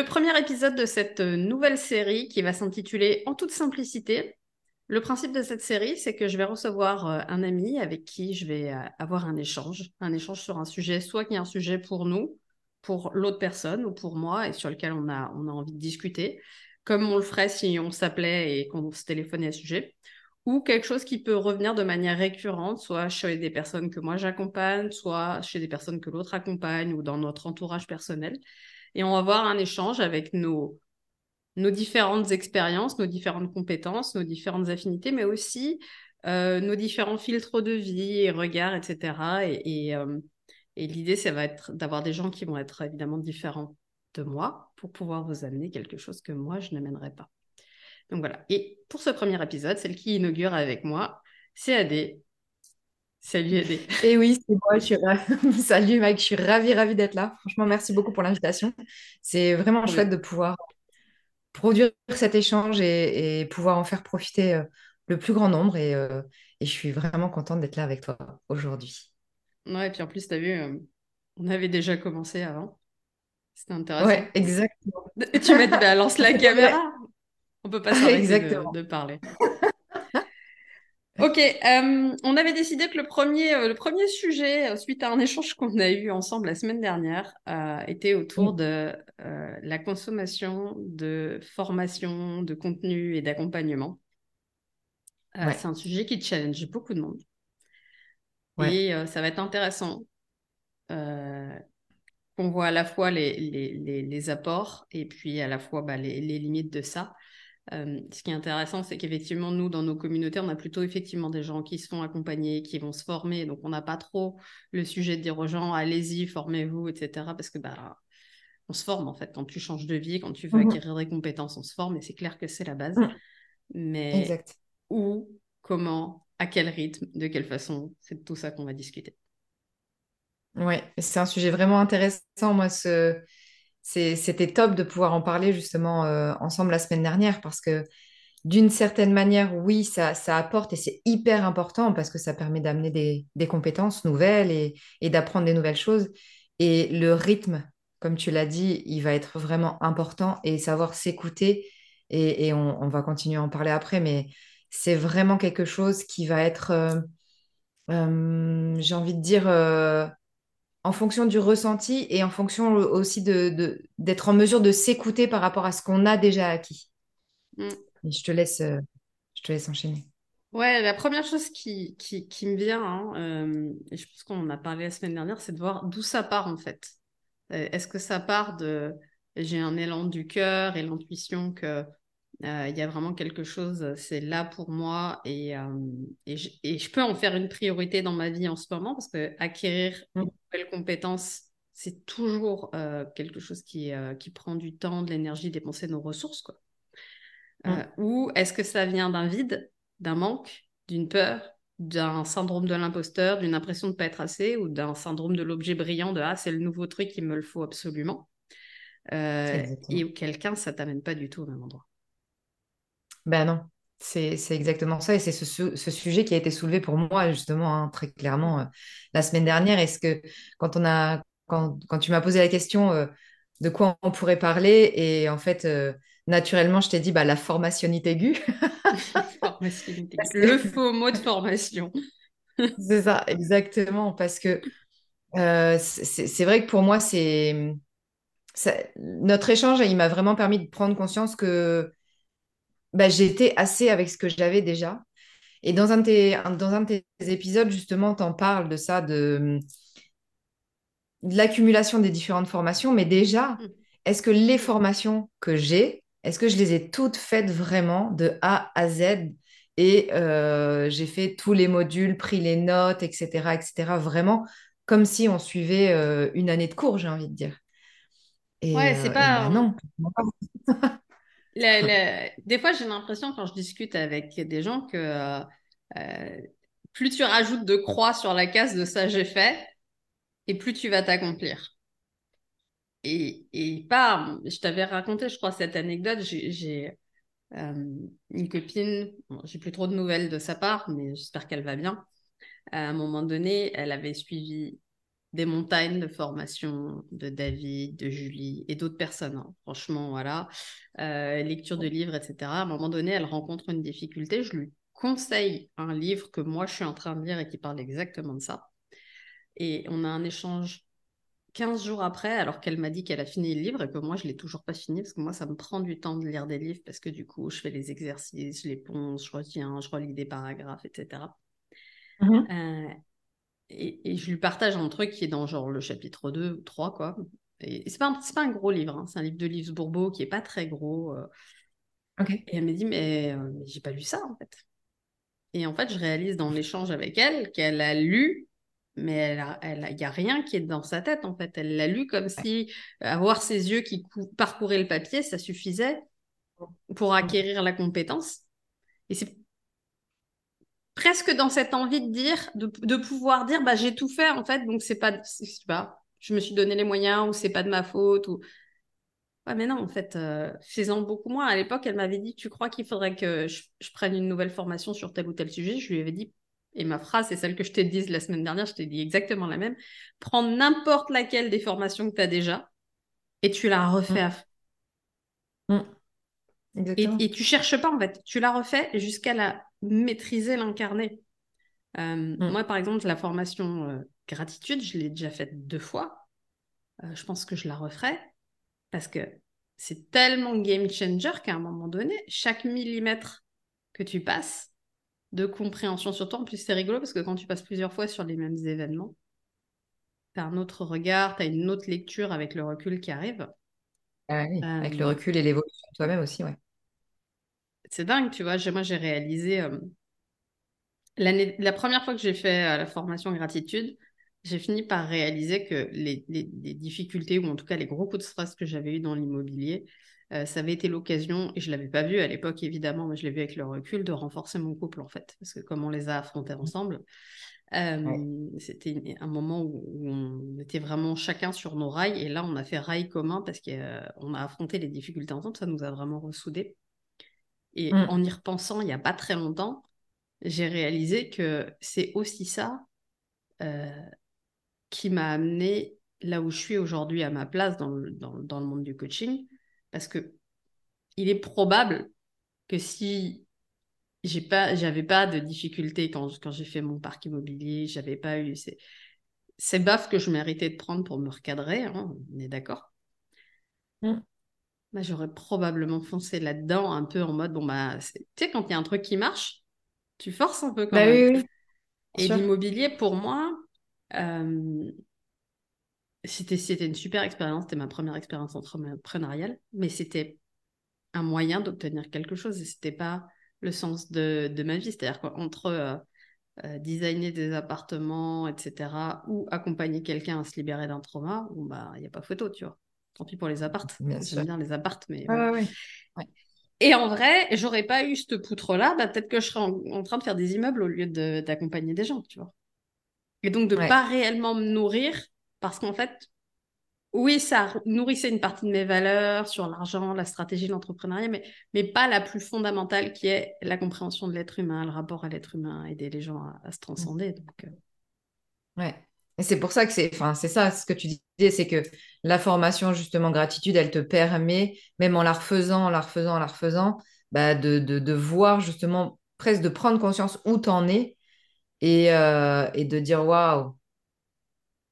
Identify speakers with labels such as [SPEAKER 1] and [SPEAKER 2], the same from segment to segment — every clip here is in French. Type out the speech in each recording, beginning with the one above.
[SPEAKER 1] Le premier épisode de cette nouvelle série qui va s'intituler En toute simplicité. Le principe de cette série, c'est que je vais recevoir euh, un ami avec qui je vais euh, avoir un échange, un échange sur un sujet, soit qui est un sujet pour nous, pour l'autre personne ou pour moi et sur lequel on a, on a envie de discuter, comme on le ferait si on s'appelait et qu'on se téléphonait à ce sujet, ou quelque chose qui peut revenir de manière récurrente, soit chez des personnes que moi j'accompagne, soit chez des personnes que l'autre accompagne ou dans notre entourage personnel. Et on va avoir un échange avec nos, différentes expériences, nos différentes compétences, nos différentes affinités, mais aussi euh, nos différents filtres de vie et regards, etc. Et, euh, et l'idée, ça va être d'avoir des gens qui vont être évidemment différents de moi pour pouvoir vous amener quelque chose que moi, je n'amènerai pas. Donc voilà. Et pour ce premier épisode, celle qui inaugure avec moi, c'est Adé. Salut Adé.
[SPEAKER 2] Et oui, c'est moi. Je suis Salut Mike, je suis ravie, ravie d'être là. Franchement, merci beaucoup pour l'invitation. C'est vraiment chouette de pouvoir produire cet échange et, pouvoir en faire profiter euh, le plus grand nombre. Euh, et, je suis vraiment contente d'être là avec toi aujourd'hui.
[SPEAKER 1] Ouais, et puis en plus, tu as vu, euh, on avait déjà commencé avant. C'était intéressant.
[SPEAKER 2] Ouais, exactement.
[SPEAKER 1] tu m'as dit, bah, lance la caméra. On peut pas s'arrêter de, de, parler. Ok, euh, on avait décidé que le premier, euh, le premier sujet, euh, suite à un échange qu'on a eu ensemble la semaine dernière, était autour de la consommation de formation, de contenu et d'accompagnement. C'est un sujet qui challenge beaucoup de monde. Et ça va être intéressant qu'on voit à la fois les, les, les, apports et puis à la fois bah, les, limites de ça. Euh, ce qui est intéressant, c'est qu'effectivement, nous, dans nos communautés, on a plutôt effectivement des gens qui se font accompagner, qui vont se former. Donc, on n'a pas trop le sujet de dire aux gens, allez-y, formez-vous, etc. Parce que, bah, on se forme, en fait. Quand tu changes de vie, quand tu veux mmh acquérir des compétences, on se forme. Et c'est clair que c'est la base. Mmh. Mais exact. où, comment, à quel rythme, de quelle façon, c'est de tout ça qu'on va discuter.
[SPEAKER 2] Oui, c'est un sujet vraiment intéressant. Moi, ce c'était top de pouvoir en parler justement euh, ensemble la semaine dernière parce que d'une certaine manière, oui, ça, apporte et c'est hyper important parce que ça permet d'amener des, compétences nouvelles et, d'apprendre des nouvelles choses. Et le rythme, comme tu l'as dit, il va être vraiment important et savoir s'écouter. Et, on, va continuer à en parler après, mais c'est vraiment quelque chose qui va être, euh, euh, j'ai envie de dire, en fonction du ressenti et en fonction aussi de, d'être en mesure de s'écouter par rapport à ce qu'on a déjà acquis. Mm. je te laisse, euh, je te laisse enchaîner.
[SPEAKER 1] Ouais, la première chose qui, qui, qui me vient, hein, euh, et je pense qu'on en a parlé la semaine dernière, c'est de voir d'où ça part en fait. Euh, est-ce que ça part de j'ai un élan du cœur et l'intuition que il y a vraiment quelque chose, c'est là pour moi et, euh, et, je, peux en faire une priorité dans ma vie en ce moment parce que acquérir mmh. une nouvelle compétence, c'est toujours euh, quelque chose qui, qui prend du temps, de l'énergie, dépenser nos ressources. Quoi. Mmh. ou est-ce que ça vient d'un vide, d'un manque, d'une peur, d'un syndrome de l'imposteur, d'une impression de ne pas être assez ou d'un syndrome de l'objet brillant de ah c'est le nouveau truc, il me le faut absolument. et où quelqu'un, ça t'amène pas du tout au même endroit.
[SPEAKER 2] Ben non, c'est exactement ça. Et c'est ce, sujet qui a été soulevé pour moi, justement, hein, très clairement, euh, la semaine dernière. Est-ce que quand, on a, quand, tu m'as posé la question euh, de quoi on pourrait parler, et en fait, euh, naturellement, je t'ai dit bah, la formationnité aiguë.
[SPEAKER 1] Le faux mot de formation.
[SPEAKER 2] c'est ça, exactement. Parce que c'est vrai que pour moi, c'est. Notre échange, il m'a vraiment permis de prendre conscience que bah, j'étais assez avec ce que j'avais déjà. Et dans un, de tes, dans un de tes épisodes, justement, tu en parles de ça, de, de l'accumulation des différentes formations. Mais déjà, mm. est-ce que les formations que j'ai, est-ce que je les ai toutes faites vraiment de A à Z et euh, j'ai fait tous les modules, pris les notes, etc., etc., vraiment comme si on suivait euh, une année de cours, j'ai envie de dire.
[SPEAKER 1] Et, ouais, c'est euh, pas. Bah non. Des fois, j'ai l'impression quand je discute avec des gens que euh, euh, plus tu rajoutes de croix sur la case de ça j'ai fait, et plus tu vas t'accomplir. Et, pas, je t'avais raconté, je crois, cette anecdote. J'ai euh, une copine, j'ai plus trop de nouvelles de sa part, mais j'espère qu'elle va bien. À un moment donné, elle avait suivi des montagnes de formation de David, de Julie et d'autres personnes. hein. Franchement, voilà. Euh, lecture de livres, etc. À un moment donné, elle rencontre une difficulté. Je lui conseille un livre que moi, je suis en train de lire et qui parle exactement de ça. Et on a un échange 15 jours après, alors qu'elle m'a dit qu'elle a fini le livre et que moi, je ne l'ai toujours pas fini parce que moi, ça me prend du temps de lire des livres parce que du coup, je fais les exercices, je les ponce, je retiens, je relis des paragraphes, etc.
[SPEAKER 2] Mhm.
[SPEAKER 1] Euh, et, et je lui partage un truc qui est dans genre le chapitre 2 ou 3, quoi. Et, et c'est pas, pas un gros livre, hein, c'est un livre de Livre Bourbeau qui est pas très gros. euh.
[SPEAKER 2] Ok.
[SPEAKER 1] et elle me dit, mais, euh, mais j'ai pas lu ça, en fait. Et en fait, je réalise dans l'échange avec elle qu'elle a lu, mais elle a, elle a- y a rien qui est dans sa tête, en fait. Elle l'a lu comme si avoir ses yeux qui cou- parcouraient le papier, ça suffisait pour acquérir la compétence. Et c'est presque dans cette envie de dire, de, de pouvoir dire, bah, j'ai tout fait, en fait, donc c'est pas, je sais pas, je me suis donné les moyens, ou c'est pas de ma faute, ou... Ouais, mais non, en fait, euh, faisant beaucoup moins. À l'époque, elle m'avait dit, tu crois qu'il faudrait que je, je prenne une nouvelle formation sur tel ou tel sujet? Je lui avais dit, et ma phrase, c'est celle que je t'ai dit la semaine dernière, je t'ai dit exactement la même, prends n'importe laquelle des formations que tu as déjà, et tu la refais à
[SPEAKER 2] Mm.
[SPEAKER 1] Et, et tu cherches pas, en fait. Tu la refais jusqu'à la maîtriser, l'incarner. Euh,
[SPEAKER 2] Mm.
[SPEAKER 1] Moi, par exemple, la formation euh, gratitude, je l'ai déjà faite deux fois. Euh, je pense que je la referai parce que c'est tellement game changer qu'à un moment donné, chaque millimètre que tu passes de compréhension sur toi, en plus c'est rigolo parce que quand tu passes plusieurs fois sur les mêmes événements, tu as un autre regard, tu as une autre lecture avec le recul qui arrive.
[SPEAKER 2] Ah oui, Avec le
[SPEAKER 1] Euh,
[SPEAKER 2] recul et l'évolution de toi-même aussi, ouais.
[SPEAKER 1] C'est dingue, tu vois. Moi, j'ai réalisé euh, l'année, la première fois que j'ai fait euh, la formation gratitude, j'ai fini par réaliser que les, les- les difficultés, ou en tout cas les gros coups de stress que j'avais eu dans l'immobilier, euh, ça avait été l'occasion, et je ne l'avais pas vu à l'époque évidemment, mais je l'ai vu avec le recul, de renforcer mon couple en fait. Parce que comme on les a affrontés ensemble, euh,
[SPEAKER 2] Ouais.
[SPEAKER 1] c'était un moment où, où on était vraiment chacun sur nos rails, et là on a fait rail commun parce qu'on a affronté les difficultés ensemble, ça nous a vraiment ressoudés. Et
[SPEAKER 2] Mm.
[SPEAKER 1] en y repensant, il n'y a pas très longtemps, j'ai réalisé que c'est aussi ça euh, qui m'a amené là où je suis aujourd'hui à ma place dans le, dans, dans le monde du coaching. Parce que il est probable que si j'ai pas, j'avais pas de difficultés quand, quand j'ai fait mon parc immobilier, j'avais pas eu ces, ces baffes que je méritais de prendre pour me recadrer, hein, on est d'accord.
[SPEAKER 2] Mm.
[SPEAKER 1] Bah, j'aurais probablement foncé là-dedans un peu en mode, bon, bah, tu sais, quand il y a un truc qui marche, tu forces un peu quand
[SPEAKER 2] Bah
[SPEAKER 1] même.
[SPEAKER 2] oui, oui, bien
[SPEAKER 1] Et l'immobilier, pour moi, euh, c'était, c'était une super expérience. C'était ma première expérience entrepreneuriale, mais c'était un moyen d'obtenir quelque chose et c'était pas le sens de, de ma vie. C'est-à-dire qu'entre euh, euh, designer des appartements, etc., ou accompagner quelqu'un à se libérer d'un trauma, bon, bah, il n'y a pas photo, tu vois. Tant pis pour les appartes.
[SPEAKER 2] Bien sûr.
[SPEAKER 1] J'aime bien les appartes, mais
[SPEAKER 2] Ouais,
[SPEAKER 1] voilà.
[SPEAKER 2] ouais, ouais.
[SPEAKER 1] Et en vrai, j'aurais pas eu cette poutre-là, bah, peut-être que je serais en, en train de faire des immeubles au lieu de- d'accompagner des gens, tu vois. Et donc de
[SPEAKER 2] Ouais.
[SPEAKER 1] pas réellement me nourrir, parce qu'en fait, oui, ça nourrissait une partie de mes valeurs sur l'argent, la stratégie, l'entrepreneuriat, mais, mais pas la plus fondamentale qui est la compréhension de l'être humain, le rapport à l'être humain, aider les gens à, à se transcender. Donc, euh,
[SPEAKER 2] Ouais. Et c'est pour ça que c'est, enfin, c'est ça ce que tu disais, c'est que la formation, justement, gratitude, elle te permet, même en la refaisant, en la refaisant, en la refaisant, bah, de, de, de voir justement, presque de prendre conscience où t'en es et, euh, et de dire waouh,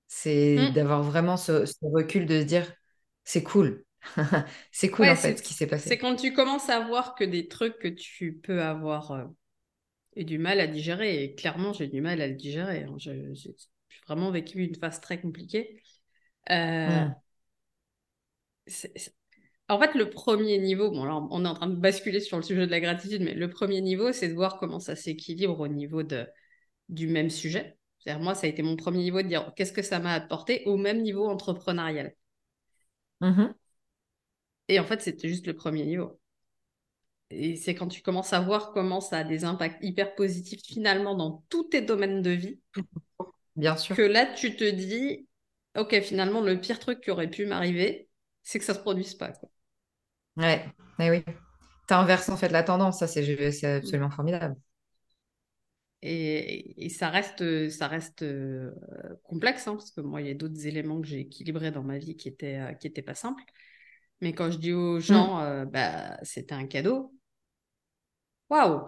[SPEAKER 2] c'est
[SPEAKER 1] hmm.
[SPEAKER 2] d'avoir vraiment ce, ce recul de se dire c'est cool. C'est cool
[SPEAKER 1] Ouais,
[SPEAKER 2] en fait ce
[SPEAKER 1] c'est,
[SPEAKER 2] qui s'est
[SPEAKER 1] c'est
[SPEAKER 2] passé.
[SPEAKER 1] quand tu commences à voir que des trucs que tu peux avoir euh, et du mal à digérer. Et clairement, j'ai du mal à le digérer. hein. Je- vraiment vécu une phase très compliquée. Euh, En fait, le premier niveau, bon, là, on est en train de basculer sur le sujet de la gratitude, mais le premier niveau, c'est de voir comment ça s'équilibre au niveau de, du même sujet. C'est-à-dire, moi, ça a été mon premier niveau de dire qu'est-ce que ça m'a apporté au même niveau entrepreneurial.
[SPEAKER 2] Mhm.
[SPEAKER 1] Et en fait, c'était juste le premier niveau. Et c'est quand tu commences à voir comment ça a des impacts hyper positifs finalement dans tous tes domaines de vie,
[SPEAKER 2] Bien sûr.
[SPEAKER 1] que là, tu te dis, ok, finalement, le pire truc qui aurait pu m'arriver, c'est que ça se produise pas. quoi.
[SPEAKER 2] Ouais, mais oui. T'inverses en fait la tendance, ça c'est c'est absolument formidable.
[SPEAKER 1] Et, ça reste, ça reste euh, complexe, hein, parce que moi, il y a d'autres éléments que j'ai équilibrés dans ma vie qui étaient, euh, qui étaient pas simples. Mais quand je dis aux gens, mm. euh, bah, c'était un cadeau, waouh,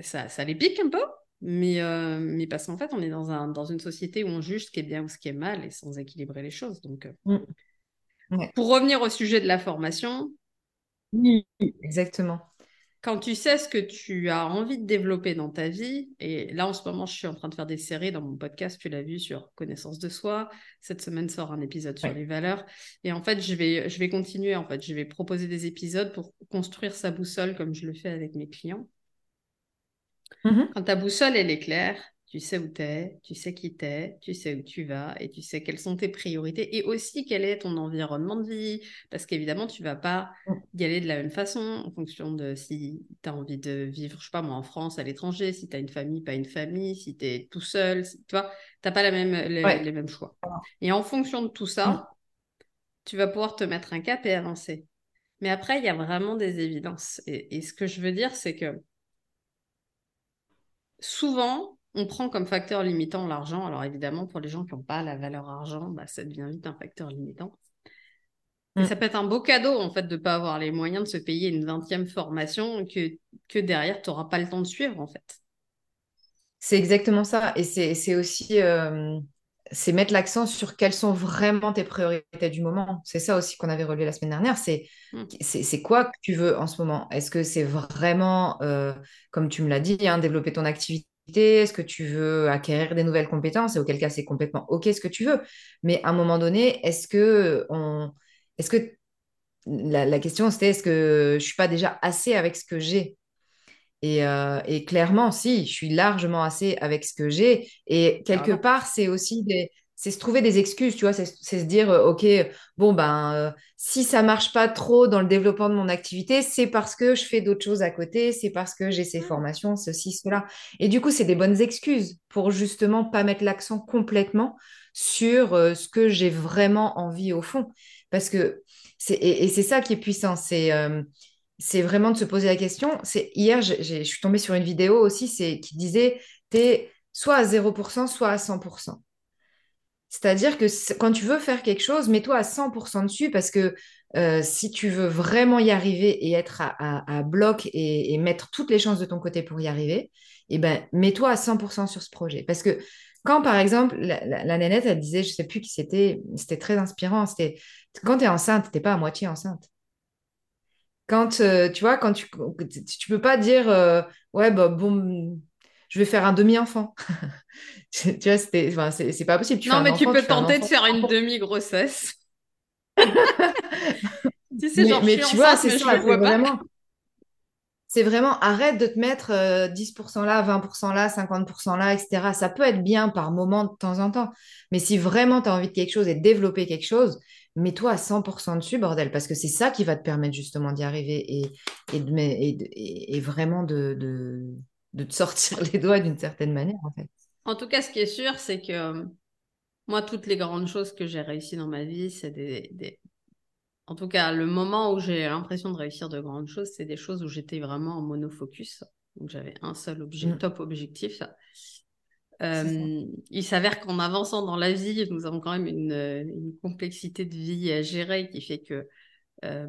[SPEAKER 1] ça, ça les pique un peu, mais, mais parce qu'en fait, on est dans, un, dans une société où on juge ce qui est bien ou ce qui est mal et sans équilibrer les choses. Donc, mm. pour revenir au sujet de la formation.
[SPEAKER 2] Oui, exactement
[SPEAKER 1] quand tu sais ce que tu as envie de développer dans ta vie, et là en ce moment je suis en train de faire des séries dans mon podcast, tu l'as vu sur connaissance de soi. Cette semaine sort un épisode sur les valeurs, et en fait je vais je vais continuer en fait, je vais proposer des épisodes pour construire sa boussole comme je le fais avec mes clients. Mmh quand ta boussole elle est claire, tu sais où tu es, tu sais qui t'es, tu sais où tu vas et tu sais quelles sont tes priorités et aussi quel est ton environnement de vie. Parce qu'évidemment, tu vas pas mm. y aller de la même façon en fonction de si tu as envie de vivre, je sais pas moi, en France, à l'étranger, si tu as une famille, pas une famille, si tu es tout seul, tu vois, tu n'as pas la même, les, mêmes choix. Et en fonction de tout ça, mm. tu vas pouvoir te mettre un cap et avancer. Mais après, il y a vraiment des évidences. et ce que je veux dire, c'est que souvent, on prend comme facteur limitant l'argent. Alors évidemment, pour les gens qui n'ont pas la valeur argent, bah, ça devient vite un facteur limitant. Et mm. ça peut être un beau cadeau, en fait, de ne pas avoir les moyens de se payer une 20e formation que, que derrière, tu n'auras pas le temps de suivre, en fait.
[SPEAKER 2] C'est exactement ça. Et c'est aussi euh, c'est mettre l'accent sur quelles sont vraiment tes priorités du moment. C'est ça aussi qu'on avait relevé la semaine dernière. C'est mm. c'est quoi que tu veux en ce moment? Est-ce que c'est vraiment, euh, comme tu me l'as dit, hein, développer ton activité? Est-ce que tu veux acquérir des nouvelles compétences? Et auquel cas, c'est complètement OK ce que tu veux. Mais à un moment donné, est-ce que on... est-ce que la, question c'était est-ce que je suis pas déjà assez avec ce que j'ai? Et, euh, et, clairement, si, je suis largement assez avec ce que j'ai. Et quelque part, c'est aussi des, c'est se trouver des excuses, tu vois, c'est se dire, euh, OK, bon, ben, euh, si ça marche pas trop dans le développement de mon activité, c'est parce que je fais d'autres choses à côté, c'est parce que j'ai ces mmh. formations, ceci, cela. Et du coup, c'est des bonnes excuses pour justement pas mettre l'accent complètement sur euh, ce que j'ai vraiment envie au fond. Parce que, c'est, et, c'est ça qui est puissant, c'est c'est vraiment de se poser la question. C'est hier, je suis tombée sur une vidéo aussi, qui disait, tu es soit à 0%, soit à 100%. C'est-à-dire que quand tu veux faire quelque chose, mets-toi à 100% dessus parce que euh, si tu veux vraiment y arriver et être à, bloc et, mettre toutes les chances de ton côté pour y arriver, eh ben, mets-toi à 100% sur ce projet. Parce que quand, par exemple, la, la, nénette, elle disait, je ne sais plus qui c'était, c'était très inspirant, c'était quand tu es enceinte, tu n'es pas à moitié enceinte. Quand, euh, tu vois, quand tu tu peux pas dire, euh, ouais, bah, bon, je vais faire un demi-enfant. tu vois, c'est pas possible.
[SPEAKER 1] non, mais tu peux tenter de faire une demi-grossesse.
[SPEAKER 2] tu sais, genre, mais, tu vois, c'est ça, vraiment. C'est vraiment, arrête de te mettre 10% euh, là, 20% là, 50% là, etc. Ça peut être bien par moment de temps en temps. Mais si vraiment tu as envie de quelque chose et de développer quelque chose, mets-toi à 100% dessus, bordel, parce que c'est ça qui va te permettre justement d'y arriver et, et, et, vraiment de, de te sortir les doigts d'une certaine manière, en fait.
[SPEAKER 1] En tout cas, ce qui est sûr, c'est que euh, moi, toutes les grandes choses que j'ai réussies dans ma vie, c'est des, En tout cas, le moment où j'ai l'impression de réussir de grandes choses, c'est des choses où j'étais vraiment en monofocus. Donc, j'avais un seul objet, mm. top objectif. Euh, il s'avère qu'en avançant dans la vie, nous avons quand même une, une, complexité de vie à gérer qui fait que euh,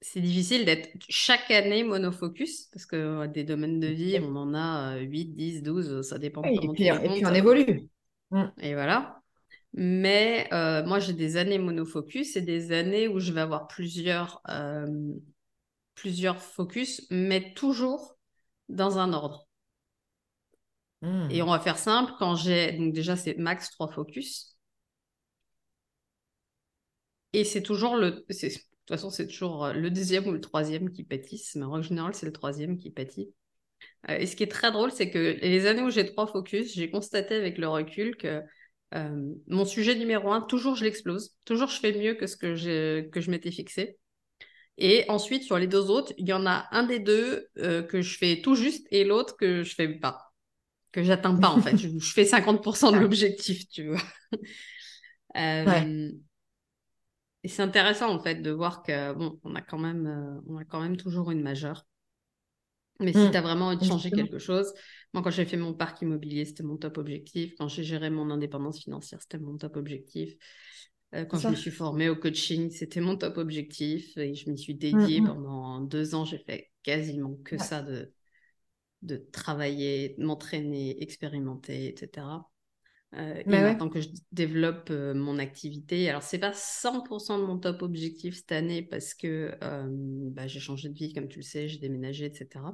[SPEAKER 1] c'est difficile d'être chaque année monofocus parce que euh, des domaines de vie, on en a 8, 10, 12, ça dépend
[SPEAKER 2] comment et puis, et puis on évolue.
[SPEAKER 1] Mm. Et voilà. Mais euh, moi, j'ai des années monofocus et des années où je vais avoir plusieurs, euh, plusieurs focus, mais toujours dans un ordre. Et on va faire simple, quand j'ai, donc déjà c'est max 3 focus. Et c'est toujours le, de toute façon, c'est toujours euh, le deuxième ou le troisième qui pâtissent, mais en règle générale, c'est le troisième qui pâtit. Euh, et ce qui est très drôle, c'est que les années où j'ai trois focus, j'ai constaté avec le recul que euh, mon sujet numéro un, toujours je l'explose, toujours je fais mieux que ce que, que je m'étais fixé. Et ensuite, sur les deux autres, il y en a un des deux que je fais tout juste et l'autre que je fais pas, que j'atteins pas en fait. je, fais 50% de l'objectif, tu vois. Et c'est intéressant en fait de voir que bon, on a quand même, euh, on a quand même toujours une majeure. Mais si mm. tu as vraiment envie de changer quelque chose, moi, quand j'ai fait mon parc immobilier, c'était mon top objectif. Quand j'ai géré mon indépendance financière, c'était mon top objectif. Euh, quand je me suis formée au coaching, c'était mon top objectif et je m'y suis dédiée pendant deux ans. J'ai fait quasiment que ça de, de travailler, m'entraîner, expérimenter, etc. Euh, et maintenant que je développe euh, mon activité, alors c'est pas 100% de mon top objectif cette année parce que bah, j'ai changé de vie, comme tu le sais, j'ai déménagé, etc.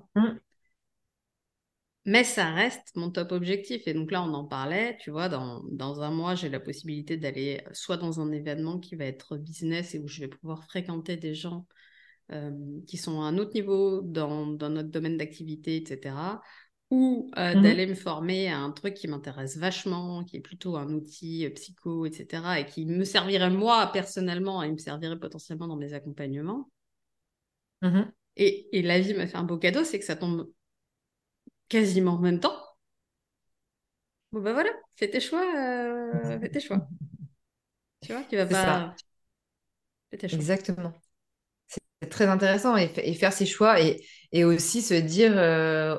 [SPEAKER 1] Mais ça reste mon top objectif. Et donc là, on en parlait, tu vois, dans, dans un mois, j'ai la possibilité d'aller soit dans un événement qui va être business et où je vais pouvoir fréquenter des gens euh, qui sont à un autre niveau dans, dans notre domaine d'activité, etc. Ou euh, mmh d'aller me former à un truc qui m'intéresse vachement, qui est plutôt un outil euh, psycho, etc. Et qui me servirait moi personnellement et me servirait potentiellement dans mes accompagnements. Mmh et, et la vie m'a fait un beau cadeau, c'est que ça tombe quasiment en même temps. Bon, ben voilà, fais tes choix, euh, fais tes choix. Tu vois, tu vas pas.
[SPEAKER 2] Fais tes choix. Exactement. C'est très intéressant et, faire ses choix et, et aussi se dire euh,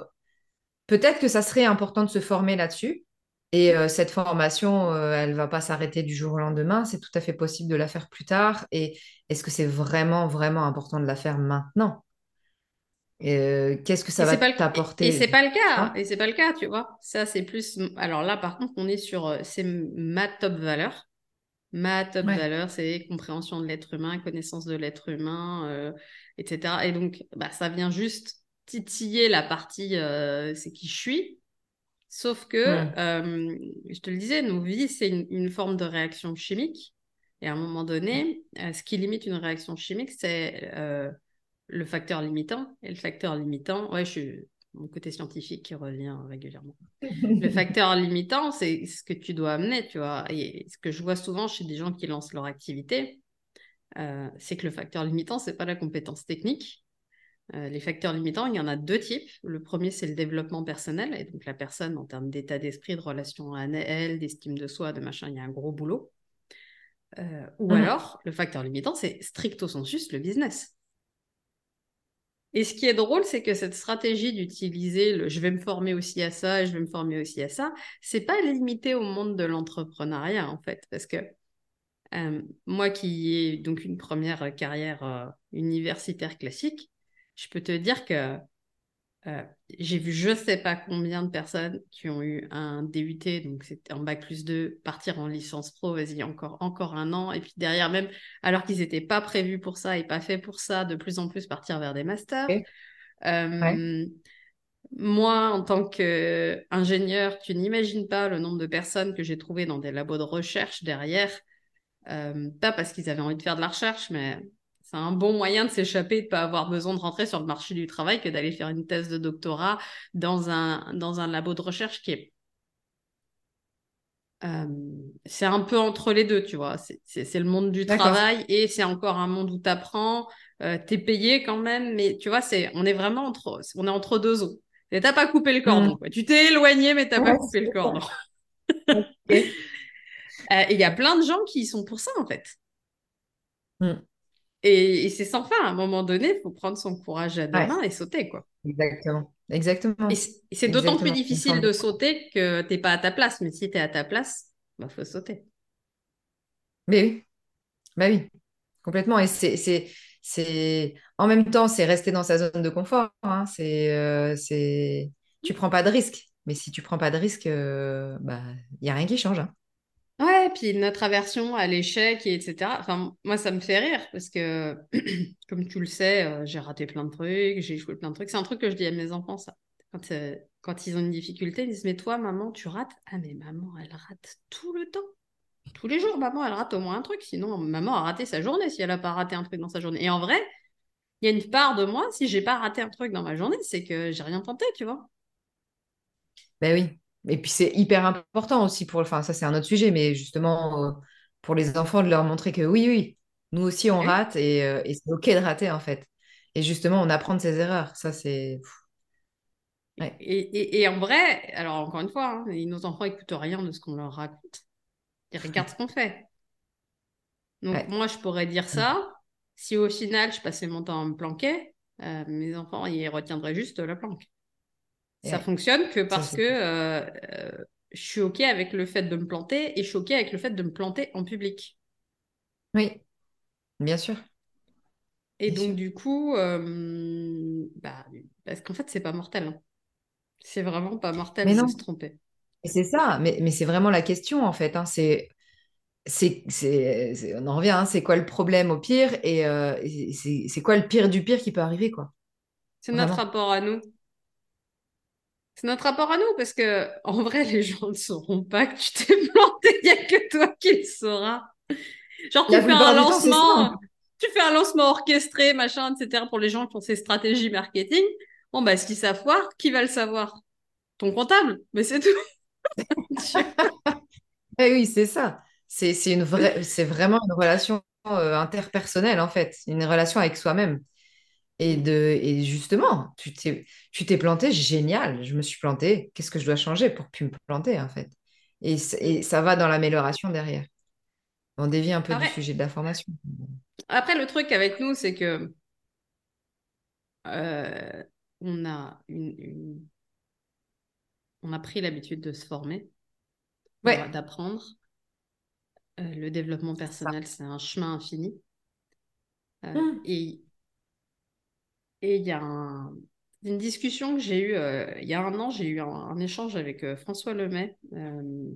[SPEAKER 2] peut-être que ça serait important de se former là-dessus. Et euh, cette formation, elle va pas s'arrêter du jour au lendemain. C'est tout à fait possible de la faire plus tard. Et est-ce que c'est vraiment, vraiment important de la faire maintenant? Euh, qu'est-ce que ça va t'apporter?
[SPEAKER 1] Et c'est pas le cas. Et c'est pas le cas, tu vois. Ça, c'est plus. Alors là, par contre, on est sur. Euh, c'est ma top valeur. Ma top valeur, c'est compréhension de l'être humain, connaissance de l'être humain, euh, etc. Et donc, bah, ça vient juste titiller la partie c'est qui je suis. Sauf que, je te le disais, nos vies, c'est une, une, forme de réaction chimique. Et à un moment donné, ce qui limite une réaction chimique, c'est le facteur limitant. Et le facteur limitant, ouais, je suis mon côté scientifique qui revient régulièrement. le facteur limitant, c'est ce que tu dois amener, tu vois. Et ce que je vois souvent chez des gens qui lancent leur activité, euh, c'est que le facteur limitant, c'est pas la compétence technique. Euh, les facteurs limitants, il y en a deux types. Le premier, c'est le développement personnel. Et donc, la personne, en termes d'état d'esprit, de relation à elle, d'estime de soi, de machin, il y a un gros boulot. Euh, ou mmh. alors, le facteur limitant, c'est stricto sensus le business. Et ce qui est drôle, c'est que cette stratégie d'utiliser le je vais me former aussi à ça, je vais me former aussi à ça, c'est pas limité au monde de l'entrepreneuriat en fait, parce que euh, moi qui ai donc une première carrière euh, universitaire classique, je peux te dire que euh, j'ai vu je sais pas combien de personnes qui ont eu un DUT, donc c'était en bac plus 2, partir en licence pro, vas-y, encore, encore un an, et puis derrière même, alors qu'ils n'étaient pas prévus pour ça et pas faits pour ça, de plus en plus partir vers des masters. Euh, moi, en tant qu'ingénieur, tu n'imagines pas le nombre de personnes que j'ai trouvées dans des labos de recherche derrière, euh, pas parce qu'ils avaient envie de faire de la recherche, mais c'est un bon moyen de s'échapper, de ne pas avoir besoin de rentrer sur le marché du travail que d'aller faire une thèse de doctorat dans un, dans un labo de recherche qui est... Euh, c'est un peu entre les deux, tu vois. C'est le monde du travail et c'est encore un monde où tu apprends, euh, tu es payé quand même, mais tu vois, c'est on est vraiment entre, on est entre deux eaux. Tu n'as pas coupé le cordon. Mmh. Tu t'es éloigné, mais tu n'as pas coupé le cordon. Euh, il y a plein de gens qui sont pour ça, en fait. Mmh. Et, c'est sans fin. À un moment donné, il faut prendre son courage à deux mains et sauter, quoi.
[SPEAKER 2] Exactement. Exactement.
[SPEAKER 1] Et c'est d'autant plus difficile de sauter que tu n'es pas à ta place. Mais si tu es à ta place, il bah, faut sauter.
[SPEAKER 2] Mais oui. Bah oui. Complètement. Et c'est c'est en même temps c'est rester dans sa zone de confort hein. c'est euh, c'est tu prends pas de risque mais si tu prends pas de risque euh, bah il y a rien qui change hein.
[SPEAKER 1] Ouais, puis notre aversion à l'échec, et etc. Enfin, moi, ça me fait rire parce que, comme tu le sais, euh, j'ai raté plein de trucs, j'ai échoué plein de trucs. C'est un truc que je dis à mes enfants, ça. Quand, euh, quand ils ont une difficulté, ils disent Mais toi, maman, tu rates Ah, mais maman, elle rate tout le temps. Tous les jours, maman, elle rate au moins un truc. Sinon, maman a raté sa journée si elle n'a pas raté un truc dans sa journée. Et en vrai, il y a une part de moi, si j'ai pas raté un truc dans ma journée, c'est que j'ai rien tenté, tu vois.
[SPEAKER 2] Ben oui, et puis c'est hyper important aussi pour, enfin ça c'est un autre sujet, mais justement euh, pour les enfants de leur montrer que oui, oui, nous aussi on rate et, euh, et c'est ok de rater en fait. Et justement on apprend de ses erreurs, ça c'est...
[SPEAKER 1] Ouais. Et, et, en vrai, alors encore une fois, hein, nos enfants n'écoutent rien de ce qu'on leur raconte. Ils regardent ce qu'on fait. Donc moi je pourrais dire ça, si au final je passais mon temps à me planquer, euh, mes enfants, ils retiendraient juste la planque. Ça
[SPEAKER 2] Ouais.
[SPEAKER 1] fonctionne que parce que euh, je suis OK avec le fait de me planter et je suis OK avec le fait de me planter en public.
[SPEAKER 2] Oui, bien sûr.
[SPEAKER 1] Et
[SPEAKER 2] Bien
[SPEAKER 1] donc,
[SPEAKER 2] sûr.
[SPEAKER 1] du coup, euh, bah, parce qu'en fait, c'est pas mortel. hein. C'est vraiment pas mortel
[SPEAKER 2] Mais
[SPEAKER 1] de
[SPEAKER 2] non,
[SPEAKER 1] se tromper.
[SPEAKER 2] C'est ça, mais, mais c'est vraiment la question en fait. hein. C'est, on en revient, hein, c'est quoi le problème au pire et, euh, et c'est, quoi le pire du pire qui peut arriver, quoi?
[SPEAKER 1] C'est notre rapport à nous. C'est notre rapport à nous parce que, en vrai, les gens ne sauront pas que tu t'es planté. Il n'y a que toi qui le sauras. Genre, tu fais un
[SPEAKER 2] temps,
[SPEAKER 1] lancement, tu fais un lancement orchestré, machin, etc. pour les gens qui ont ces stratégies marketing. Bon, bah, si ça foire, qui va le savoir? Ton comptable, mais c'est tout.
[SPEAKER 2] Eh oui, c'est ça. C'est, c'est une vraie, c'est vraiment une relation euh, interpersonnelle en fait, une relation avec soi-même. Et, de, et justement, tu t'es, planté, génial, je me suis planté, qu'est-ce que je dois changer pour plus me planter en fait? Et, et ça va dans l'amélioration derrière. On dévie un peu du sujet de la formation.
[SPEAKER 1] après, le truc avec nous, c'est que euh, on a une, une- on a pris l'habitude de se former,
[SPEAKER 2] Ouais,
[SPEAKER 1] d'apprendre. Euh, le développement personnel, c'est un chemin infini. Euh,
[SPEAKER 2] Hmm.
[SPEAKER 1] et et il y a un- une discussion que j'ai eue euh, il y a un an, j'ai eu un, échange avec euh, François Lemay euh,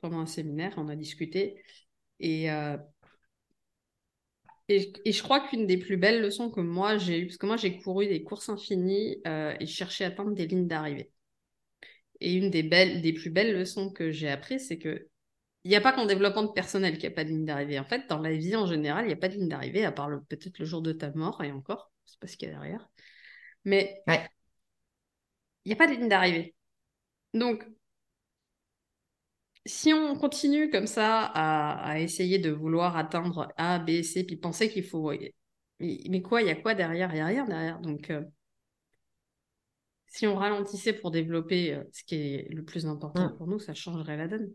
[SPEAKER 1] pendant un séminaire, on a discuté. Et, et, je crois qu'une des plus belles leçons que moi j'ai eues, parce que moi j'ai couru des courses infinies et je cherchais à atteindre des lignes d'arrivée. Et une des belles, des plus belles leçons que j'ai apprises, c'est que il n'y a pas qu'en développement de personnel qu'il n'y a pas de ligne d'arrivée. En fait, dans la vie en général, il n'y a pas de ligne d'arrivée, à part peut-être le jour de ta mort, et encore, c'est pas ce qu'il y a derrière. Mais
[SPEAKER 2] Ouais,
[SPEAKER 1] il n'y a pas de ligne d'arrivée. Donc, si on continue comme ça à, à essayer de vouloir atteindre A, B, C, puis penser qu'il faut... Mais, quoi, il y a quoi derrière? Il n'y a rien derrière. Donc, euh, si on ralentissait pour développer euh, ce qui est le plus important pour nous, ça changerait la donne.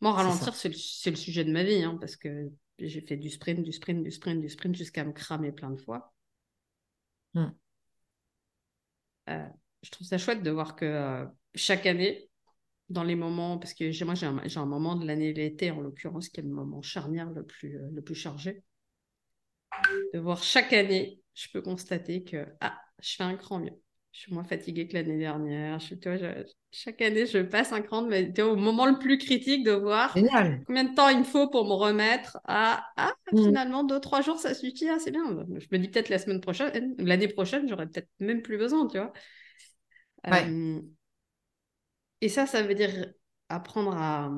[SPEAKER 1] Moi, ralentir, c'est le, le sujet de ma vie, hein, parce que j'ai fait du sprint, du sprint, du sprint, du sprint jusqu'à me cramer plein de fois.
[SPEAKER 2] Hmm.
[SPEAKER 1] Euh, je trouve ça chouette de voir que euh, chaque année, dans les moments, parce que moi j'ai un, j'ai un moment de l'année, l'été en l'occurrence, qui est le moment charnière le plus, euh, le plus chargé, de voir chaque année, je peux constater que ah, je fais un cran mieux. Je suis moins fatiguée que l'année dernière. Je, je- chaque année, je passe un cran, mais au moment le plus critique de voir
[SPEAKER 2] Génial.
[SPEAKER 1] combien de temps il me faut pour me remettre à ah,
[SPEAKER 2] Hmm.
[SPEAKER 1] finalement, deux, trois jours, ça suffit, ah, c'est bien. Je me dis peut-être la semaine prochaine, l'année prochaine, j'aurais peut-être même plus besoin, tu vois.
[SPEAKER 2] Ouais,
[SPEAKER 1] Euh, et ça, ça veut dire apprendre à,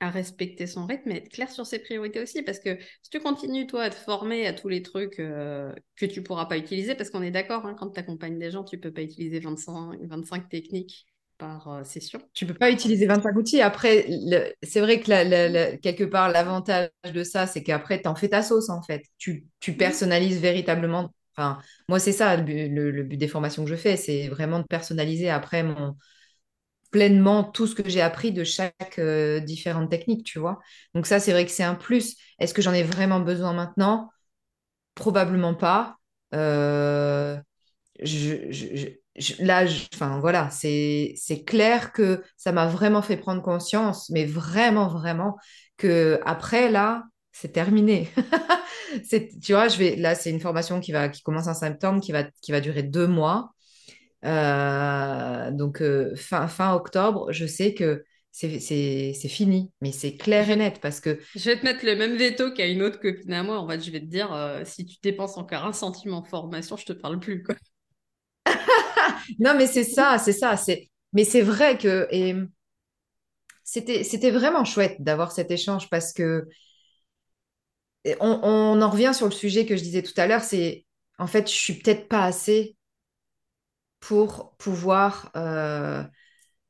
[SPEAKER 1] à respecter son rythme et être clair sur ses priorités aussi. Parce que si tu continues, toi, à te former à tous les trucs euh, que tu pourras pas utiliser, parce qu'on est d'accord, hein, quand tu accompagnes des gens, tu peux pas utiliser 25, 25 techniques par euh, session.
[SPEAKER 2] tu peux pas utiliser 25 outils. Après, le- c'est vrai que la- la- la- quelque part, l'avantage de ça, c'est qu'après, tu en fais ta sauce, en fait. Tu, tu
[SPEAKER 1] Mhm.
[SPEAKER 2] personnalises véritablement. Enfin, moi, c'est ça le but, le- le but des formations que je fais, c'est vraiment de personnaliser après mon, pleinement tout ce que j'ai appris de chaque euh, différente technique, tu vois. Donc ça, c'est vrai que c'est un plus. Est-ce que j'en ai vraiment besoin maintenant? Probablement pas. Euh, je, je- je- là, enfin voilà, c'est clair que ça m'a vraiment fait prendre conscience, mais vraiment, vraiment, que après là, c'est terminé. Tu vois, je vais là, c'est une formation qui va qui commence en septembre, qui va qui va durer deux mois. Euh, donc euh, fin fin octobre, je sais que c'est fini, mais c'est clair et net parce que
[SPEAKER 1] je vais te mettre le même veto qu'à une autre copine à moi. En fait, je vais te dire, euh, si tu dépenses encore un centime en formation, je te parle plus, quoi.
[SPEAKER 2] non, mais c'est ça, c'est ça, c'est mais c'est vrai que et c'était vraiment chouette d'avoir cet échange parce que on, on en revient sur le sujet que je disais tout à l'heure, c'est en fait, je suis peut-être pas assez pour pouvoir. euh,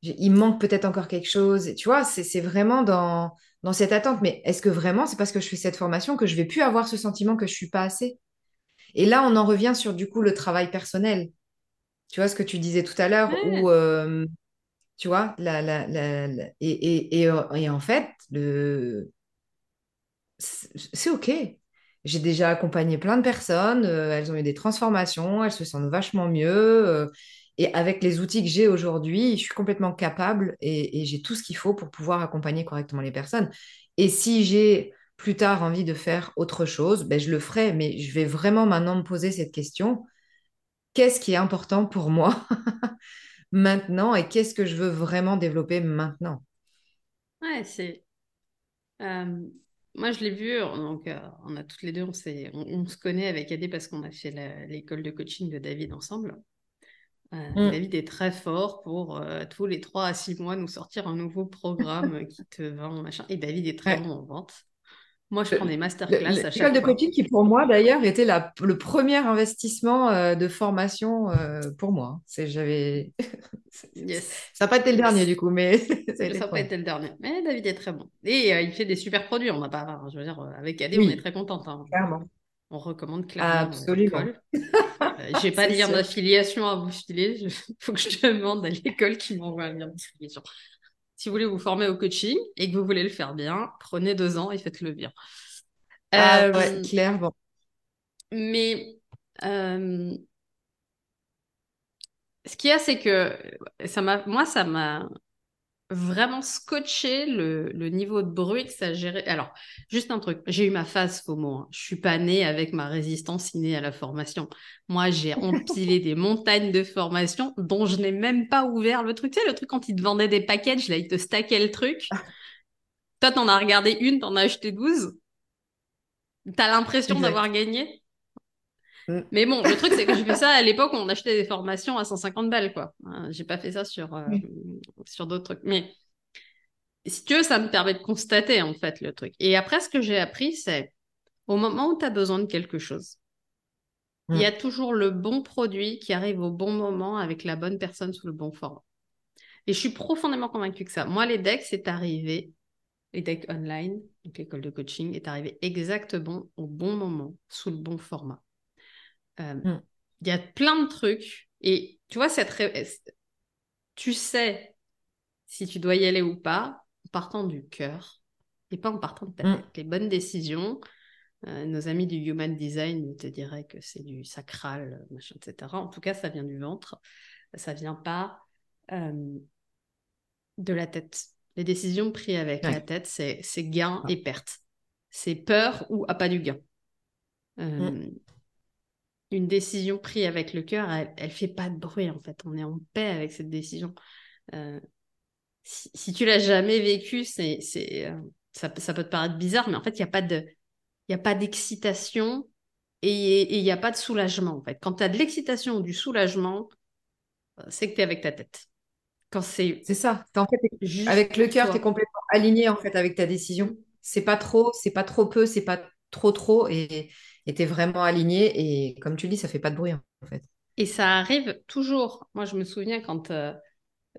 [SPEAKER 2] il manque peut-être encore quelque chose. Tu vois, c'est vraiment dans, dans cette attente. Mais est-ce que vraiment c'est parce que je fais cette formation que je vais plus avoir ce sentiment que je suis pas assez? Et là, on en revient sur du coup le travail personnel. Tu vois ce que tu disais tout à l'heure, où euh, tu vois, la, la, la- la- et, et, et, et en fait, le... c'est OK. J'ai déjà accompagné plein de personnes, euh, elles ont eu des transformations, elles se sentent vachement mieux. euh, et avec les outils que j'ai aujourd'hui, je suis complètement capable et, j'ai tout ce qu'il faut pour pouvoir accompagner correctement les personnes. Et si j'ai plus tard envie de faire autre chose, ben, je le ferai, mais je vais vraiment maintenant me poser cette question. Qu'est-ce qui est important pour moi maintenant et qu'est-ce que je veux vraiment développer maintenant?
[SPEAKER 1] Ouais, c'est. euh, moi, je l'ai vu, donc euh, on a toutes les deux, on, on, on se connaît avec Adé parce qu'on a fait l'école de coaching de David ensemble. Euh,
[SPEAKER 2] Mm.
[SPEAKER 1] David est très fort pour euh, tous les trois à six mois nous sortir un nouveau programme qui te vend, machin. Et David est très
[SPEAKER 2] Ouais.
[SPEAKER 1] bon en vente. Moi, je
[SPEAKER 2] Le-
[SPEAKER 1] prends des masterclass à
[SPEAKER 2] L'école
[SPEAKER 1] chaque
[SPEAKER 2] de coaching qui, pour moi, d'ailleurs, était la- le premier investissement euh, de formation euh, pour moi. C'est, j'avais...
[SPEAKER 1] Yes.
[SPEAKER 2] Ça n'a pas été le dernier, du coup, mais ça
[SPEAKER 1] n'a pas été le dernier. Mais David est très bon. Et euh, il fait des super produits. On n'a pas, je veux dire, euh, avec Adé, on est très contente. hein.
[SPEAKER 2] clairement.
[SPEAKER 1] On recommande clairement euh,
[SPEAKER 2] Absolument.
[SPEAKER 1] Euh, j'ai pas de lien d'affiliation à vous filer. Il faut que je demande à l'école qui m'envoie un lien d'affiliation. Si vous voulez vous former au coaching et que vous voulez le faire bien, prenez deux ans et faites-le bien.
[SPEAKER 2] Ah ouais,
[SPEAKER 1] Euh,
[SPEAKER 2] clairement.
[SPEAKER 1] mais euh, ce qu'il y a, c'est que ça m'a, moi, ça m'a vraiment scotché le, le niveau de bruit que ça gérait. Alors, juste un truc, j'ai eu ma phase FOMO. Hein. Je suis pas née avec ma résistance innée à la formation. Moi, j'ai empilé des montagnes de formation dont je n'ai même pas ouvert le truc. Tu sais, le truc quand ils te vendaient des packages, là, ils te stackaient le truc. Toi, t'en as regardé une, t'en as acheté 12. T'as l'impression d'avoir gagné?
[SPEAKER 2] Mm.
[SPEAKER 1] Mais bon, le truc, c'est que j'ai fait ça à l'époque où on achetait des formations à 150 balles, quoi. Hein, J'ai pas fait ça sur, euh,
[SPEAKER 2] Oui.
[SPEAKER 1] sur d'autres trucs. Mais si tu veux, ça me permet de constater, en fait, le truc. Et après, ce que j'ai appris, c'est au moment où tu as besoin de quelque chose, il y
[SPEAKER 2] Mm.
[SPEAKER 1] a toujours le bon produit qui arrive au bon moment avec la bonne personne sous le bon format. Et je suis profondément convaincue que ça. Moi, les decks, c'est arrivé, les decks online, donc l'école de coaching, est arrivé exactement au bon moment, sous le bon format. Euh,
[SPEAKER 2] Mm.
[SPEAKER 1] Il y a plein de trucs. Et tu vois, cette ré- tu sais si tu dois y aller ou pas en partant du cœur et pas en partant de ta
[SPEAKER 2] Mm.
[SPEAKER 1] tête. Les bonnes décisions, euh, nos amis du Human Design te diraient que c'est du sacral, machin, etc. En tout cas, ça vient du ventre. Ça vient pas euh, de la tête. Les décisions prises avec
[SPEAKER 2] Ouais.
[SPEAKER 1] la tête, c'est gain
[SPEAKER 2] Ah.
[SPEAKER 1] et perte. C'est peur ou à pas du gain. Euh,
[SPEAKER 2] Mm.
[SPEAKER 1] Une décision prise avec le cœur, elle, elle fait pas de bruit en fait. On est en paix avec cette décision. Euh, si, si tu l'as jamais vécu, c'est, c'est, euh, ça, ça peut te paraître bizarre, mais en fait, il n'y a pas de, il y a pas d'excitation et il n'y a pas de soulagement en fait. Quand tu as de l'excitation ou du soulagement, euh, c'est que tu es avec ta tête. Quand c'est
[SPEAKER 2] C'est ça. En fait, avec le cœur, tu es complètement aligné en fait avec ta décision. C'est pas trop, c'est pas trop peu, c'est pas trop trop et es vraiment aligné et comme tu dis, ça fait pas de bruit en fait.
[SPEAKER 1] Et ça arrive toujours. Moi, je me souviens quand euh,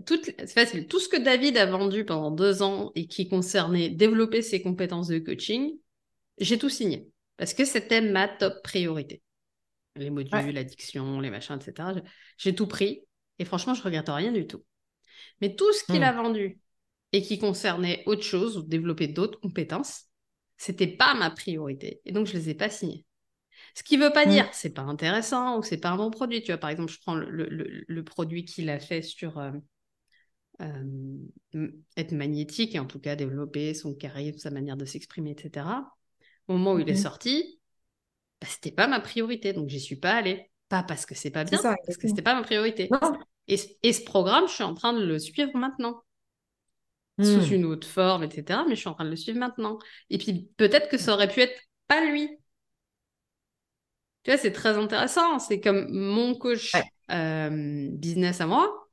[SPEAKER 1] Toutes- c'est facile. Tout ce que David a vendu pendant deux ans et qui concernait développer ses compétences de coaching, j'ai tout signé. Parce que c'était ma top priorité. Les modules,
[SPEAKER 2] Ouais.
[SPEAKER 1] l'addiction, les machins, etc. J'ai- tout pris. Et franchement, je regrette rien du tout. Mais tout ce qu'il
[SPEAKER 2] Mm.
[SPEAKER 1] a vendu et qui concernait autre chose ou développer d'autres compétences, c'était pas ma priorité. Et donc, je les ai pas signés. Ce qui veut pas
[SPEAKER 2] Mm.
[SPEAKER 1] dire que c'est pas intéressant ou que c'est pas un bon produit. Tu vois, par exemple, je prends le, le- le- le produit qu'il a fait sur euh, euh, être magnétique et en tout cas développer son charisme, sa manière de s'exprimer, etc. Au moment où il est
[SPEAKER 2] Mhm.
[SPEAKER 1] sorti, bah, c'était pas ma priorité, donc j'y suis pas allée. Pas parce que c'est pas bien,
[SPEAKER 2] ça,
[SPEAKER 1] parce que c'était pas ma priorité.
[SPEAKER 2] Non.
[SPEAKER 1] Et, ce- et ce programme, je suis en train de le suivre maintenant, sous
[SPEAKER 2] Mm.
[SPEAKER 1] une autre forme, etc. Mais je suis en train de le suivre maintenant. Et puis peut-être que ça aurait pu être pas lui. Tu vois, c'est très intéressant. C'est comme mon coach
[SPEAKER 2] Ouais.
[SPEAKER 1] euh, business à moi.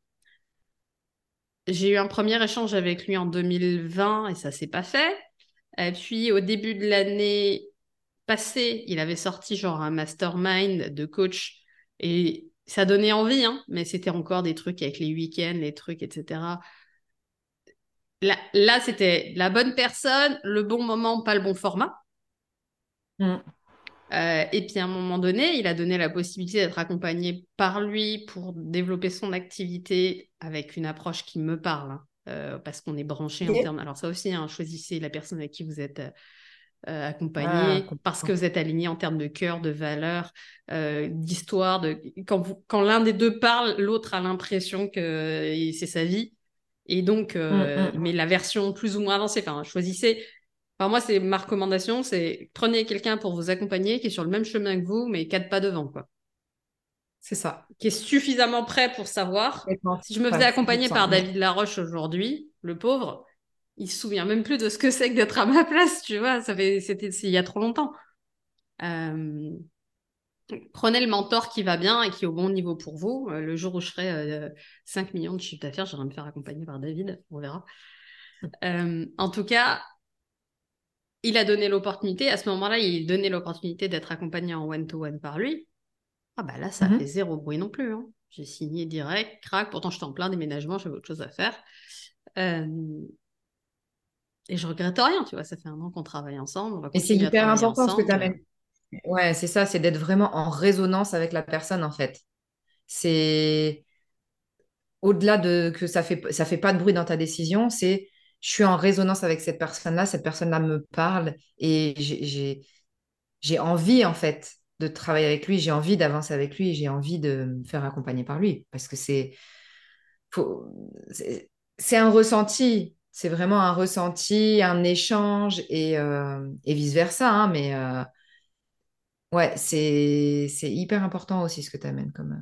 [SPEAKER 1] J'ai eu un premier échange avec lui en 2020 et ça s'est pas fait. Et puis au début de l'année passée, il avait sorti genre un mastermind de coach et ça donnait envie, hein, mais c'était encore des trucs avec les week-ends, les trucs, etc. Là, là c'était la bonne personne, le bon moment, pas le bon format.
[SPEAKER 2] Mm.
[SPEAKER 1] Euh, et puis à un moment donné, il a donné la possibilité d'être accompagné par lui pour développer son activité avec une approche qui me parle, hein, euh, parce qu'on est branché en termes. Alors ça aussi, hein, choisissez la personne avec qui vous êtes euh, accompagner,
[SPEAKER 2] Ah,
[SPEAKER 1] parce que vous êtes alignés en termes de cœur, de valeur, euh, d'histoire. De... Quand, vous- quand l'un des deux parle, l'autre a l'impression que c'est sa vie. Et donc, euh,
[SPEAKER 2] Mm, mm.
[SPEAKER 1] mais la version plus ou moins avancée, enfin, choisissez. Enfin, moi, c'est ma recommandation, c'est prenez quelqu'un pour vous accompagner qui est sur le même chemin que vous, mais quatre pas devant, quoi.
[SPEAKER 2] C'est ça.
[SPEAKER 1] Qui est suffisamment prêt pour savoir. Si je me faisais accompagner
[SPEAKER 2] 100%.
[SPEAKER 1] par David Laroche aujourd'hui, le pauvre, il se souvient même plus de ce que c'est que d'être à ma place, tu vois. Ça fait, c'était il y a trop longtemps. Euh, Prenez le mentor qui va bien et qui est au bon niveau pour vous. Euh, le jour où je ferai euh, 5 millions de chiffre d'affaires, j'irai me faire accompagner par David, on verra. Euh, en tout cas, il a donné l'opportunité. À ce moment-là, il donnait l'opportunité d'être accompagné en one-to-one par lui. Ah bah là, ça
[SPEAKER 2] Mhm.
[SPEAKER 1] fait zéro bruit non plus. hein. J'ai signé direct, crac. Pourtant, j'étais en plein déménagement, j'avais autre chose à faire. Euh, Et je regrette rien, tu vois. Ça fait un an qu'on travaille ensemble. On va
[SPEAKER 2] Et c'est hyper important ce que tu amènes. Ouais, c'est ça, c'est d'être vraiment en résonance avec la personne, en fait. C'est au-delà de que ça fait, ça fait pas de bruit dans ta décision, c'est je suis en résonance avec cette personne-là, cette personne-là me parle et j'ai, envie, en fait, de travailler avec lui, j'ai envie d'avancer avec lui, j'ai envie de me faire accompagner par lui parce que c'est, un ressenti. C'est vraiment un ressenti, un échange et, euh, et vice-versa. hein, mais euh, ouais, c'est, c'est hyper important aussi ce que tu amènes comme.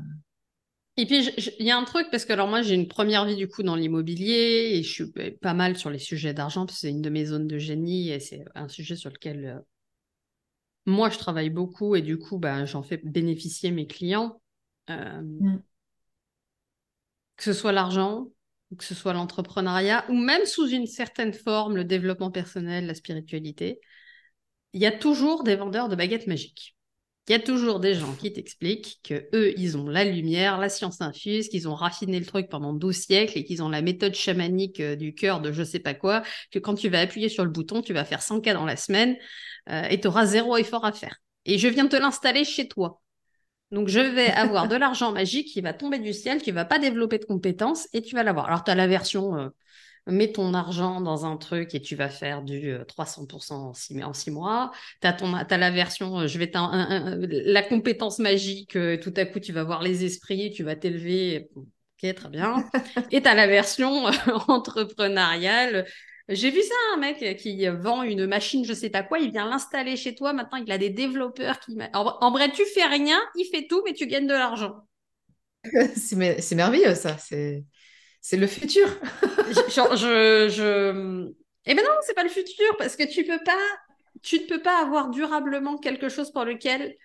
[SPEAKER 1] Et puis, il y a un truc, parce que alors moi, j'ai une première vie du coup dans l'immobilier et je suis euh, pas mal sur les sujets d'argent, parce que c'est une de mes zones de génie et c'est un sujet sur lequel euh, moi, je travaille beaucoup et du coup, bah, j'en fais bénéficier mes clients. Euh,
[SPEAKER 2] Mm.
[SPEAKER 1] que ce soit l'argent, que ce soit l'entrepreneuriat, ou même sous une certaine forme, le développement personnel, la spiritualité, il y a toujours des vendeurs de baguettes magiques. Il y a toujours des gens qui t'expliquent que eux, ils ont la lumière, la science infuse, qu'ils ont raffiné le truc pendant 12 siècles et qu'ils ont la méthode chamanique euh, du cœur de je sais pas quoi, que quand tu vas appuyer sur le bouton, tu vas faire 100 cas dans la semaine euh, et tu auras zéro effort à faire. Et je viens de te l'installer chez toi. Donc, je vais avoir de l'argent magique qui va tomber du ciel, tu vas pas développer de compétences et tu vas l'avoir. Alors, tu as la version euh, mets ton argent dans un truc et tu vas faire du euh, 300% en six, en six mois. Tu as, la version euh, je vais t'en- un- un- la compétence magique, euh, tout à coup, tu vas voir les esprits, tu vas t'élever. Ok, très bien. Et tu as la version euh, entrepreneuriale. J'ai vu ça, un mec qui vend une machine, je sais pas quoi, il vient l'installer chez toi. Maintenant, il a des développeurs qui. En, vrai, tu fais rien, il fait tout, mais tu gagnes de l'argent.
[SPEAKER 2] C'est merveilleux, ça. C'est c'est le futur.
[SPEAKER 1] Je- Genre, je, je... Eh ben non, c'est pas le futur, parce que tu peux pas, tu ne peux pas avoir durablement quelque chose pour lequel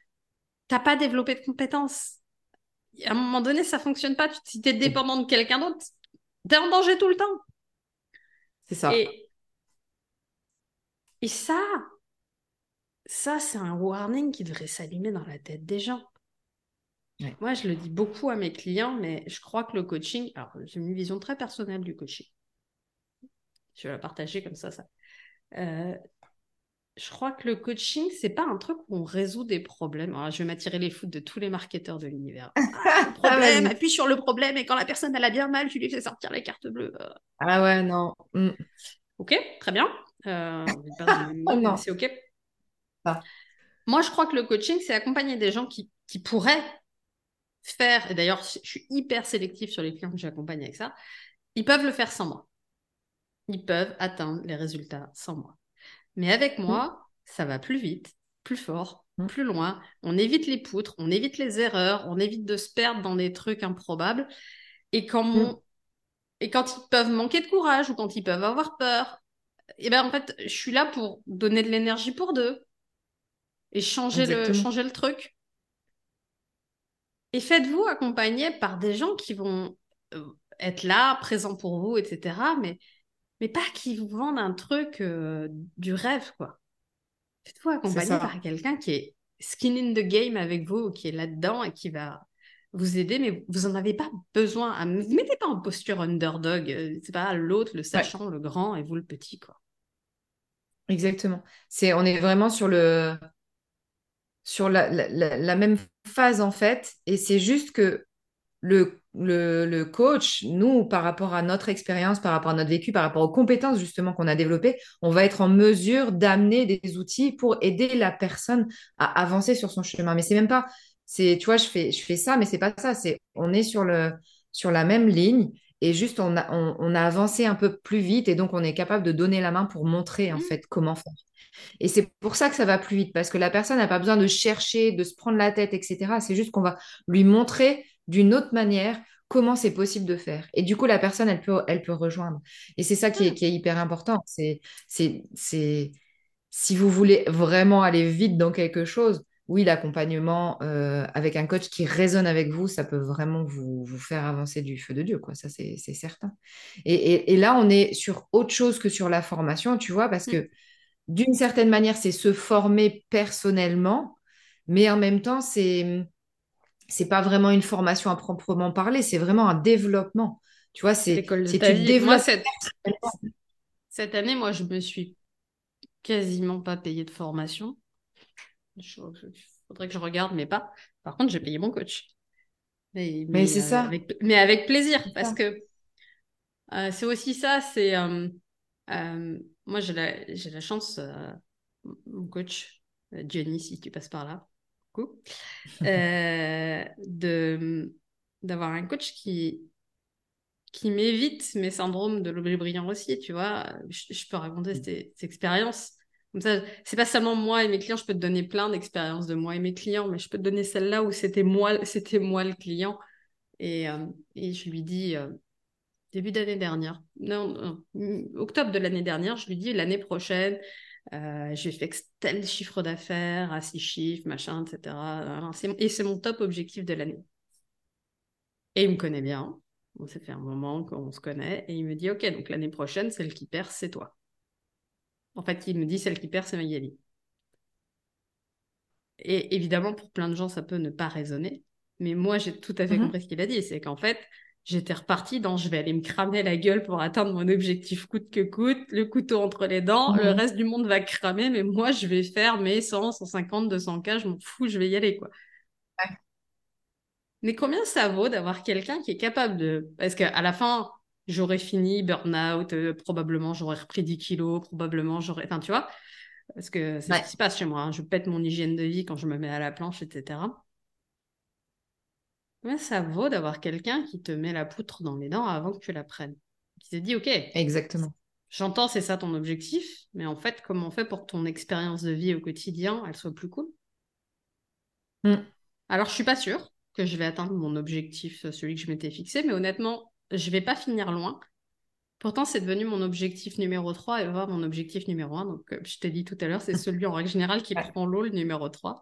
[SPEAKER 1] t'as pas développé de compétences. À un moment donné, ça fonctionne pas. Tu- Si t'es dépendant de quelqu'un d'autre, t'es en danger tout le temps.
[SPEAKER 2] C'est ça.
[SPEAKER 1] Et, et ça, ça, c'est un warning qui devrait s'allumer dans la tête des gens.
[SPEAKER 2] Ouais.
[SPEAKER 1] Moi, je le dis beaucoup à mes clients, mais je crois que le coaching, alors j'ai une vision très personnelle du coaching. Je vais la partager comme ça, ça. Euh, je crois que le coaching, c'est pas un truc où on résout des problèmes. Alors, je vais m'attirer les foudres de tous les marketeurs de l'univers. Ah, problème,
[SPEAKER 2] vas-y.
[SPEAKER 1] appuie sur le problème et quand la personne elle a bien mal, tu lui fais sortir les cartes bleues. Euh,
[SPEAKER 2] Ah ouais, non. Mm.
[SPEAKER 1] Ok, très bien. Euh,
[SPEAKER 2] Oh
[SPEAKER 1] c'est ok.
[SPEAKER 2] Ah.
[SPEAKER 1] Moi, je crois que le coaching, c'est accompagner des gens qui, qui pourraient faire, et d'ailleurs, je suis hyper sélective sur les clients que j'accompagne avec ça, ils peuvent le faire sans moi. Ils peuvent atteindre les résultats sans moi. Mais avec moi, ça va plus vite, plus fort,
[SPEAKER 2] Mm.
[SPEAKER 1] plus loin. On évite les poutres, on évite les erreurs, on évite de se perdre dans des trucs improbables. Et quand.
[SPEAKER 2] Mm.
[SPEAKER 1] et quand ils peuvent manquer de courage ou quand ils peuvent avoir peur, et ben en fait, je suis là pour donner de l'énergie pour deux et changer le, changer le truc. Et faites-vous accompagner par des gens qui vont euh, être là, présents pour vous, etc. Mais, mais pas qui vous vendent un truc euh, du rêve, quoi. Faites-vous accompagner par quelqu'un qui est skin in the game avec vous, qui est là-dedans et qui va vous aider, mais vous n'en avez pas besoin. À... Vous mettez pas en posture underdog. euh, C'est pas l'autre, le sachant, le grand, et vous le petit, quoi.
[SPEAKER 2] Exactement. C'est, on est vraiment sur le, sur la, la- la- la même phase en fait, et c'est juste que le le, coach, nous, par rapport à notre expérience, par rapport à notre vécu, par rapport aux compétences justement qu'on a développées, on va être en mesure d'amener des outils pour aider la personne à avancer sur son chemin. Mais c'est même pas, c'est, tu vois, je fais, je fais ça, mais c'est pas ça. C'est, on est sur le, sur la même ligne et juste on a, on, a avancé un peu plus vite et donc on est capable de donner la main pour montrer en mmh. fait comment faire. Et c'est pour ça que ça va plus vite, parce que la personne n'a pas besoin de chercher, de se prendre la tête, etc. C'est juste qu'on va lui montrer d'une autre manière comment c'est possible de faire. Et du coup, la personne, elle peut, elle peut rejoindre. Et c'est ça qui est, qui est, hyper important. C'est, c'est, c'est, si vous voulez vraiment aller vite dans quelque chose, oui, l'accompagnement euh, avec un coach qui résonne avec vous, ça peut vraiment vous, vous faire avancer du feu de Dieu, quoi. Ça, c'est certain. Et, et, là, on est sur autre chose que sur la formation, tu vois, parce que d'une certaine manière, c'est se former personnellement, mais en même temps, c'est c'est pas vraiment une formation à proprement parler, c'est vraiment un développement. Tu vois, c'est tu
[SPEAKER 1] développes. cette... cette... année, moi, je me suis quasiment pas payée de formation. Il faudrait que je regarde, mais pas. Par contre, j'ai payé mon coach.
[SPEAKER 2] Mais, mais, c'est ça.
[SPEAKER 1] Avec... Mais avec plaisir, parce que euh, c'est aussi ça. C'est euh, euh, moi, j'ai la, la chance, mon coach, Jenny, si tu passes par là, euh, de d'avoir un coach qui qui m'évite mes syndromes de l'objet brillant aussi, tu vois. Je, peux raconter mm. cette, expérience. Comme ça, c'est pas seulement moi et mes clients, je peux te donner plein d'expériences de moi et mes clients, mais je peux te donner celle-là où c'était moi, c'était moi le client. Et, euh, et je lui dis, euh, début d'année dernière, non, octobre de l'année dernière, je lui dis l'année prochaine, euh, j'ai fait tel chiffre d'affaires à six chiffres, machin, etc. Et c'est mon top objectif de l'année. Et il me connaît bien. On s'est fait un moment qu'on se connaît. Et il me dit, OK, donc l'année prochaine, celle qui perd, c'est toi. En fait, il me dit, celle qui perd, c'est Magali. Et évidemment, pour plein de gens, ça peut ne pas résonner. Mais moi, j'ai tout à fait mm-hmm. compris ce qu'il a dit. C'est qu'en fait, j'étais repartie dans je vais aller me cramer la gueule pour atteindre mon objectif coûte que coûte, le couteau entre les dents, le mhm. reste du monde va cramer, mais moi je vais faire mes 100, 150, 200 cas, je m'en fous, je vais y aller quoi. Mais combien ça vaut d'avoir quelqu'un qui est capable de... Parce qu'à la fin, j'aurais fini burn-out, euh, probablement j'aurais repris 10 kilos, probablement j'aurais... Enfin, tu vois, parce que c'est ce qui se passe chez moi. Hein. Je pète mon hygiène de vie quand je me mets à la planche, etc. Ça vaut d'avoir quelqu'un qui te met la poutre dans les dents avant que tu la prennes Qui te dit, OK.
[SPEAKER 2] Exactement.
[SPEAKER 1] J'entends, c'est ça ton objectif, mais en fait, comment on fait pour que ton expérience de vie au quotidien, elle soit plus cool? Hmm. Alors, je suis pas sûre que je vais atteindre mon objectif, celui que je m'étais fixé, mais honnêtement, je vais pas finir loin. Pourtant, c'est devenu mon objectif numéro 3 et voir mon objectif numéro 1. Donc, euh, je t'ai dit tout à l'heure, c'est celui en règle générale qui prend l'eau, le numéro 3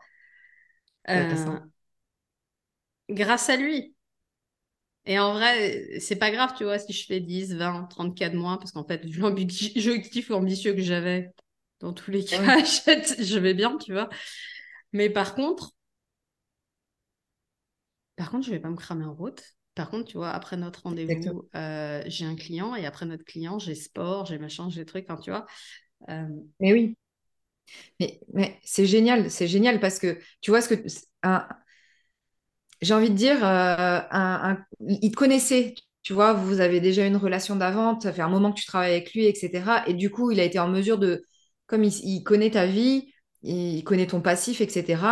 [SPEAKER 1] grâce à lui. Et en vrai, c'est pas grave, tu vois, si je fais 10, 20, 30 cas de moins, parce qu'en fait, l'objectif ambitieux que j'avais, dans tous les cas, je vais bien, tu vois. Mais par contre, par contre, je vais pas me cramer en route. Par contre, tu vois, après notre rendez-vous, euh, j'ai un client et après notre client, j'ai sport, j'ai machin, j'ai trucs, enfin, tu vois.
[SPEAKER 2] Euh, mais oui. Mais, mais c'est génial, c'est génial parce que tu vois ce que un, j'ai envie de dire, euh, un, il te connaissait, tu vois, vous avez déjà une relation d'avant, ça fait un moment que tu travailles avec lui, etc. Et du coup, il a été en mesure de, comme il, connaît ta vie, il connaît ton passif, etc.,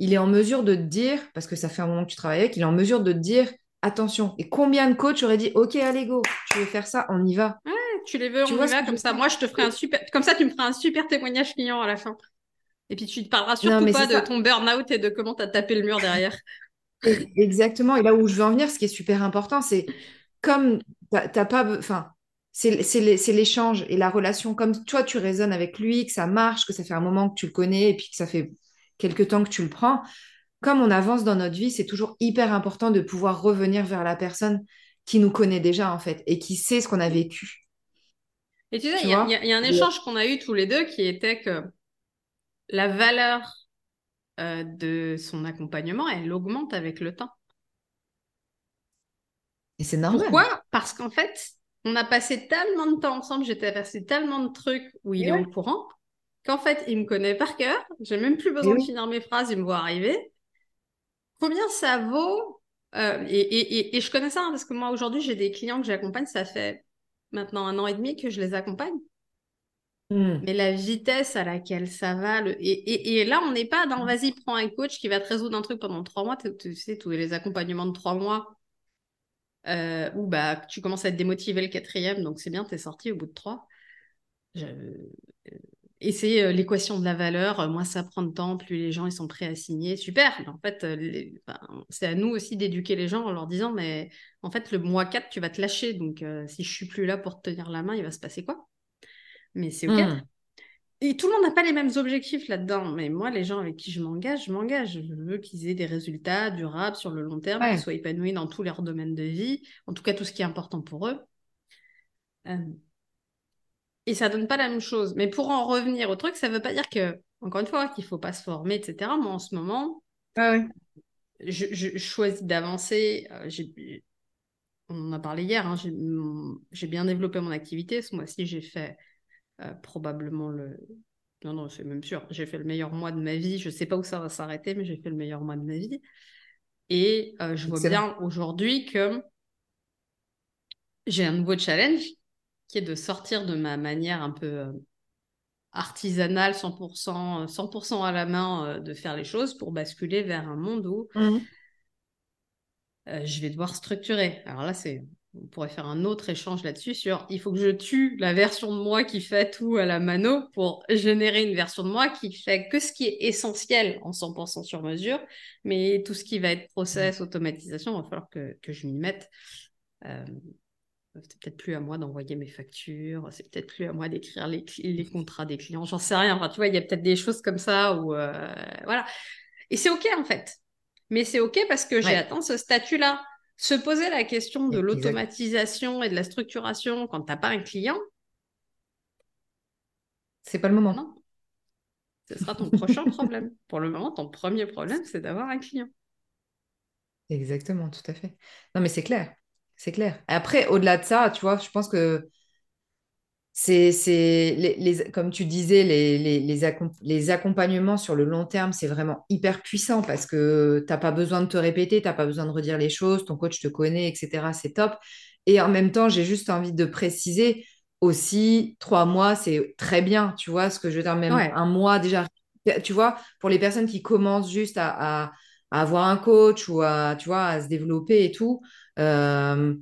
[SPEAKER 2] il est en mesure de te dire, parce que ça fait un moment que tu travailles avec, il est en mesure de te dire, attention. Et combien de coachs auraient dit, OK, allez, go, tu veux faire ça, on y va.
[SPEAKER 1] Ouais, tu les veux, on y va, comme ça. Moi, je te ferai un super, comme ça, tu me feras un super témoignage client à la fin. Et puis, tu te parleras surtout pas de ton burn-out et de comment tu as tapé le mur derrière.
[SPEAKER 2] Exactement. Et là où je veux en venir, ce qui est super important, c'est comme t'as pas, enfin, c'est l'échange et la relation. Comme toi, tu raisonnes avec lui, que ça marche, que ça fait un moment que tu le connais et puis que ça fait quelques temps que tu le prends. Comme on avance dans notre vie, c'est toujours hyper important de pouvoir revenir vers la personne qui nous connaît déjà en fait et qui sait ce qu'on a vécu.
[SPEAKER 1] Et tu sais, il y, y, a un échange qu'on a eu tous les deux qui était que la valeur euh, de son accompagnement, elle augmente avec le temps.
[SPEAKER 2] Et c'est normal.
[SPEAKER 1] Pourquoi? Parce qu'en fait, on a passé tellement de temps ensemble, j'étais passé tellement de trucs où il est au courant, qu'en fait, il me connaît par cœur. J'ai même plus besoin de finir mes phrases, il me voit arriver. Combien ça vaut Euh, et, et, je connais ça hein, parce que moi, aujourd'hui, j'ai des clients que j'accompagne. Ça fait maintenant un an et demi que je les accompagne. Hmm. Mais la vitesse à laquelle ça va, et, là, on n'est pas dans vas-y, prends un coach qui va te résoudre un truc pendant trois mois. Tu sais, tous les accompagnements de trois mois euh, où bah, tu commences à être démotivé le quatrième, donc c'est bien, tu es sorti au bout de trois. Et c'est euh, l'équation de la valeur, euh, moins ça prend de temps, plus les gens ils sont prêts à signer. Super. en fait, euh, c'est à nous aussi d'éduquer les gens en leur disant, mais en fait, le mois 4, tu vas te lâcher. Donc, si je suis plus là pour te tenir la main, il va se passer quoi? Mais c'est OK. Hmm. Et tout le monde n'a pas les mêmes objectifs là-dedans. Mais moi, les gens avec qui je m'engage, je m'engage. Je veux qu'ils aient des résultats durables sur le long terme, qu'ils soient épanouis dans tous leurs domaines de vie, en tout cas tout ce qui est important pour eux et ça donne pas la même chose. Mais pour en revenir au truc, ça veut pas dire que, encore une fois, qu'il faut pas se former, etc. Moi, en ce moment,
[SPEAKER 2] ah
[SPEAKER 1] je, choisis d'avancer. Euh, on en a parlé hier, hein, j'ai bien développé mon activité. Ce mois-ci, j'ai fait euh, probablement le. Non, non, c'est même sûr. J'ai fait le meilleur mois de ma vie. Je sais pas où ça va s'arrêter, mais j'ai fait le meilleur mois de ma vie. Et euh, je vois bien aujourd'hui que j'ai un nouveau challenge qui est de sortir de ma manière un peu euh, artisanale, 100%, 100% à la main de faire les choses pour basculer vers un monde où mmh. je vais devoir structurer. Alors là, c'est on pourrait faire un autre échange là-dessus sur il faut que je tue la version de moi qui fait tout à la mano pour générer une version de moi qui fait que ce qui est essentiel en 100% sur mesure, mais tout ce qui va être process, automatisation, il va falloir que, que je m'y mette c'est peut-être plus à moi d'envoyer mes factures, c'est peut-être plus à moi d'écrire les, les, contrats des clients, j'en sais rien. Enfin, tu vois, il y a peut-être des choses comme ça où, euh, voilà. Et c'est OK en fait. Mais c'est OK parce que j'ai atteint ce statut-là. Se poser la question de l'automatisation et de la structuration quand tu n'as pas un client,
[SPEAKER 2] c'est pas le moment.
[SPEAKER 1] Non. Ce sera ton prochain problème. Pour le moment, ton premier problème, c'est d'avoir un client.
[SPEAKER 2] Exactement, tout à fait. Non, mais c'est clair c'est clair. Après, au-delà de ça, tu vois, je pense que c'est, les, comme tu disais, les, les, accompagnements sur le long terme, c'est vraiment hyper puissant parce que tu n'as pas besoin de te répéter, tu n'as pas besoin de redire les choses, ton coach te connaît, etc. C'est top. Et en même temps, j'ai juste envie de préciser aussi, trois mois, c'est très bien, tu vois, ce que je veux dire, même un mois déjà, tu vois, pour les personnes qui commencent juste à, avoir un coach ou à, tu vois, à se développer et tout, euh,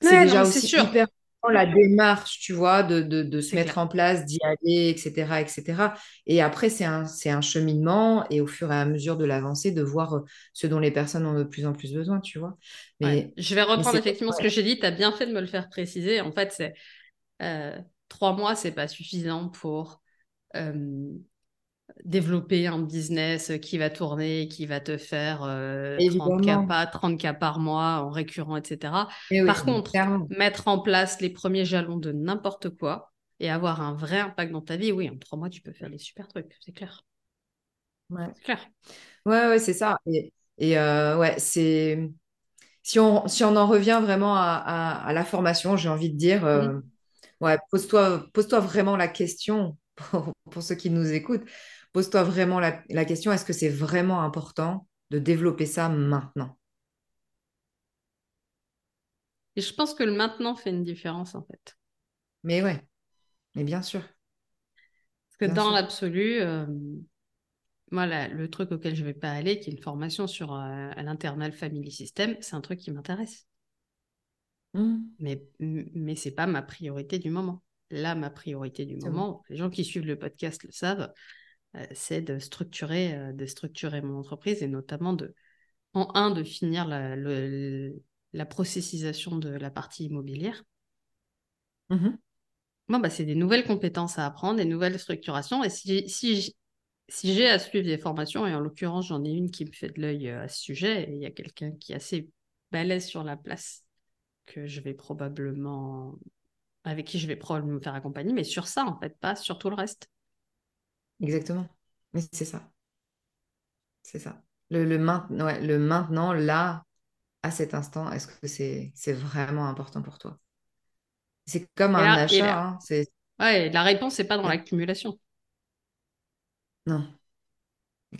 [SPEAKER 2] c'est déjà aussi hyper la démarche, tu vois, de, de, se mettre en place, d'y aller, etc., etc. Et après, c'est un, c'est un cheminement et au fur et à mesure de l'avancée, de voir ce dont les personnes ont de plus en plus besoin, tu vois.
[SPEAKER 1] Mais, Je vais reprendre effectivement ce que j'ai dit. Tu as bien fait de me le faire préciser. En fait, c'est euh, trois mois, c'est pas suffisant pour euh, développer un business qui va tourner, qui va te faire 30, euh, cas, 30 cas par mois en récurrent, etc. Eh par contre, mettre en place les premiers jalons de n'importe quoi et avoir un vrai impact dans ta vie, oui, en trois mois, tu peux faire des super trucs, c'est clair.
[SPEAKER 2] Ouais. C'est clair. Ouais, ouais, c'est ça. Et, et euh, ouais, c'est... Si on, si on en revient vraiment à, la formation, j'ai envie de dire, euh, ouais, pose-toi, pose-toi vraiment la question pour, pour ceux qui nous écoutent pose-toi vraiment la, question, est-ce que c'est vraiment important de développer ça maintenant?
[SPEAKER 1] Et je pense que le maintenant fait une différence en fait.
[SPEAKER 2] Mais ouais, mais bien sûr.
[SPEAKER 1] Parce que dans l'absolu, euh, moi, le truc auquel je ne vais pas aller, qui est une formation sur euh, l'internal family system, c'est un truc qui m'intéresse. Mmh. Mais, mais ce n'est pas ma priorité du moment. Là, ma priorité du moment, les gens qui suivent le podcast le savent, c'est de structurer, euh, de structurer mon entreprise et notamment de, en un, de finir la, la processisation de la partie immobilière. Mmh bon, bah, c'est des nouvelles compétences à apprendre, des nouvelles structurations. Et si, si, si j'ai à suivre des formations, et en l'occurrence, j'en ai une qui me fait de l'œil euh, à ce sujet, et il y a quelqu'un qui est assez balèze sur la place, que je vais probablement, avec qui je vais probablement me faire accompagner, mais sur ça, en fait, pas sur tout le reste.
[SPEAKER 2] Exactement. Mais c'est ça. C'est ça. Le, le, le maintenant, là, à cet instant, est-ce que c'est vraiment important pour toi? C'est comme un achat. Hein,
[SPEAKER 1] ouais, la réponse, n'est pas dans l'accumulation.
[SPEAKER 2] Non.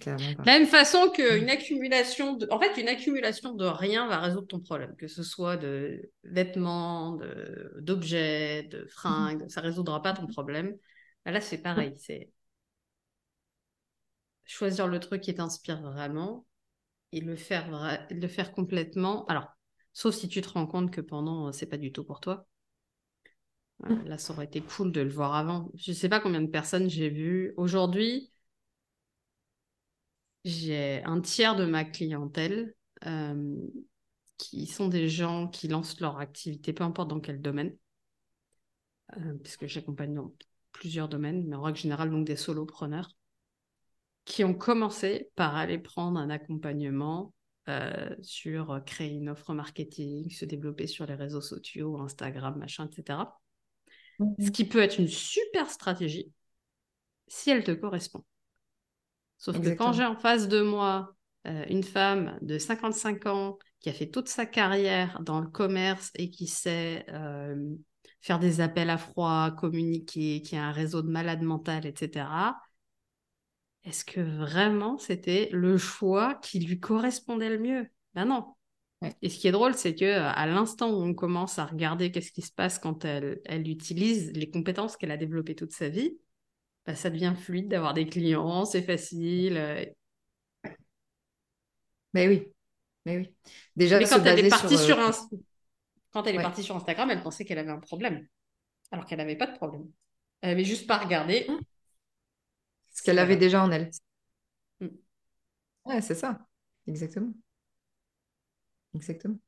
[SPEAKER 2] Clairement pas.
[SPEAKER 1] De la même façon qu'une accumulation de... En fait, une accumulation de rien va résoudre ton problème, que ce soit de vêtements, de... d'objets, de fringues, ça résoudra pas ton problème. Là, c'est pareil, c'est choisir le truc qui t'inspire vraiment et le faire, vra- le faire complètement. Alors, sauf si tu te rends compte que pendant, euh, c'est pas du tout pour toi. Euh, là, ça aurait été cool de le voir avant. Je sais pas combien de personnes j'ai vues. Aujourd'hui, j'ai un tiers de ma clientèle euh, qui sont des gens qui lancent leur activité, peu importe dans quel domaine, euh, puisque j'accompagne dans plusieurs domaines, mais en règle générale, donc des solopreneurs, qui ont commencé par aller prendre un accompagnement euh, sur euh, créer une offre marketing, se développer sur les réseaux sociaux, Instagram, machin, etc. Ce qui peut être une super stratégie si elle te correspond. Sauf que quand j'ai en face de moi euh, une femme de 55 ans qui a fait toute sa carrière dans le commerce et qui sait euh, faire des appels à froid, communiquer, qui a un réseau de malades mentales, etc., est-ce que vraiment c'était le choix qui lui correspondait le mieux? Ben non.
[SPEAKER 2] Ouais.
[SPEAKER 1] Et ce qui est drôle, c'est que à l'instant où on commence à regarder qu'est-ce qui se passe quand elle, elle utilise les compétences qu'elle a développées toute sa vie, bah, ça devient fluide d'avoir des clients, c'est facile. euh.
[SPEAKER 2] Mais oui, mais oui. Déjà,
[SPEAKER 1] Mais quand elle est partie
[SPEAKER 2] sur,
[SPEAKER 1] sur,
[SPEAKER 2] euh,
[SPEAKER 1] quand elle est
[SPEAKER 2] Ouais.
[SPEAKER 1] partie sur Instagram, elle pensait qu'elle avait un problème, alors qu'elle n'avait pas de problème. Elle avait juste pas regardé.
[SPEAKER 2] Ce qu'elle avait déjà en elle.
[SPEAKER 1] Mm.
[SPEAKER 2] Ouais, c'est ça. Exactement. Exactement.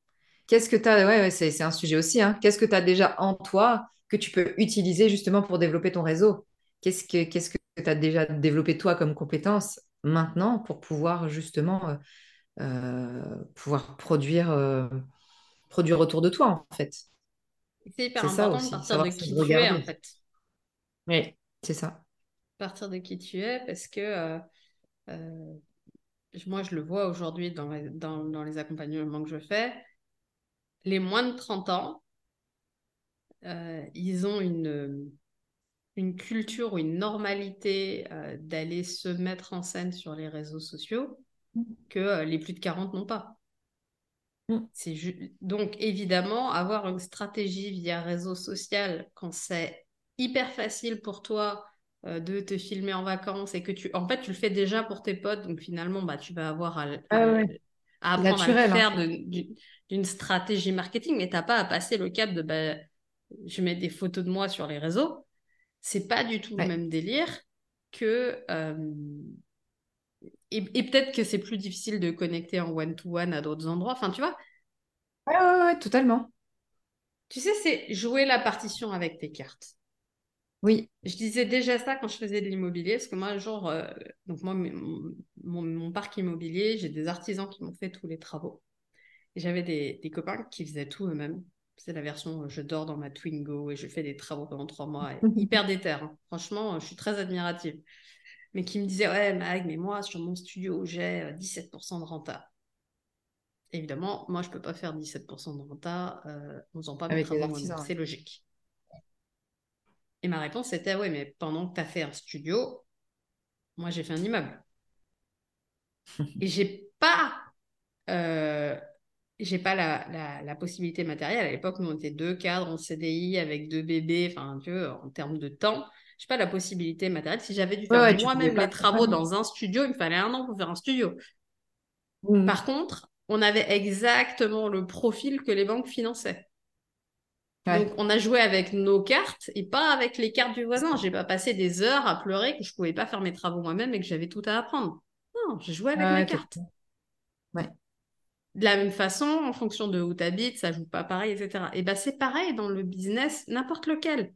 [SPEAKER 2] Qu'est-ce que tu as, ouais, ouais, c'est, un sujet aussi, hein. Qu'est-ce que tu as déjà en toi que tu peux utiliser justement pour développer ton réseau? Qu'est-ce que qu'est-ce que tu as déjà développé toi comme compétence maintenant pour pouvoir justement euh, euh, pouvoir produire, euh, produire autour de toi, en fait?
[SPEAKER 1] C'est hyper
[SPEAKER 2] C'est ça
[SPEAKER 1] important de
[SPEAKER 2] aussi,
[SPEAKER 1] partir
[SPEAKER 2] savoir
[SPEAKER 1] de qui tu es, en fait.
[SPEAKER 2] Oui, c'est ça.
[SPEAKER 1] Partir de qui tu es, parce que euh, euh, moi, je le vois aujourd'hui dans les, dans, dans les accompagnements que je fais. Les moins de 30 ans, euh, ils ont une, une culture ou une normalité d'aller se mettre en scène sur les réseaux sociaux que les plus de 40 n'ont pas.
[SPEAKER 2] Mm.
[SPEAKER 1] C'est ju- Donc, évidemment, avoir une stratégie via réseau social quand c'est hyper facile pour toi de te filmer en vacances et que tu... En fait, tu le fais déjà pour tes potes, donc finalement, bah, tu vas avoir à,
[SPEAKER 2] Ah
[SPEAKER 1] à-
[SPEAKER 2] ouais.
[SPEAKER 1] à apprendre à le
[SPEAKER 2] Naturel, en
[SPEAKER 1] faire
[SPEAKER 2] fait.
[SPEAKER 1] d'une stratégie marketing, mais t'as pas à passer le cap de bah, je mets des photos de moi sur les réseaux. C'est pas du tout le même délire que... euh, Et, et peut-être que c'est plus difficile de connecter en one-to-one à d'autres endroits. Enfin, tu vois,
[SPEAKER 2] Ouais, ouais, ouais, totalement.
[SPEAKER 1] tu sais, c'est jouer la partition avec tes cartes.
[SPEAKER 2] Oui.
[SPEAKER 1] Je disais déjà ça quand je faisais de l'immobilier, parce que moi, genre, euh, donc moi, mon, mon- mon parc immobilier, j'ai des artisans qui m'ont fait tous les travaux. Et j'avais des, des copains qui faisaient tout eux-mêmes. C'est la version euh, je dors dans ma Twingo et je fais des travaux pendant trois mois. Et hyper déter. hein. Franchement, je suis très admirative. Mais qui me disaient, ouais, Mag, mais moi, sur mon studio, j'ai euh, 17% de renta. Évidemment, moi, je peux pas faire 17% de renta euh, en faisant pas mes
[SPEAKER 2] Avec les
[SPEAKER 1] travaux C'est logique. Et ma réponse était, ouais, mais pendant que tu as fait un studio, moi, j'ai fait un immeuble. Et j'ai pas, euh, j'ai pas la, la, la possibilité matérielle. À l'époque, nous, on était deux cadres en CDI avec deux bébés. Enfin, tu vois, en termes de temps, j'ai pas la possibilité matérielle. Si j'avais dû faire
[SPEAKER 2] ouais,
[SPEAKER 1] moi-même les travaux dans un studio, il me fallait un an pour faire un studio.
[SPEAKER 2] Mm.
[SPEAKER 1] Par contre, on avait exactement le profil que les banques finançaient.
[SPEAKER 2] Ouais.
[SPEAKER 1] Donc, on a joué avec nos cartes et pas avec les cartes du voisin. J'ai pas passé des heures à pleurer que je pouvais pas faire mes travaux moi-même et que j'avais tout à apprendre. Non, j'ai joué avec mes
[SPEAKER 2] t'as-
[SPEAKER 1] cartes.
[SPEAKER 2] Ouais.
[SPEAKER 1] De la même façon, en fonction de où tu habites, ça joue pas pareil, etc. Et ben c'est pareil dans le business, n'importe lequel.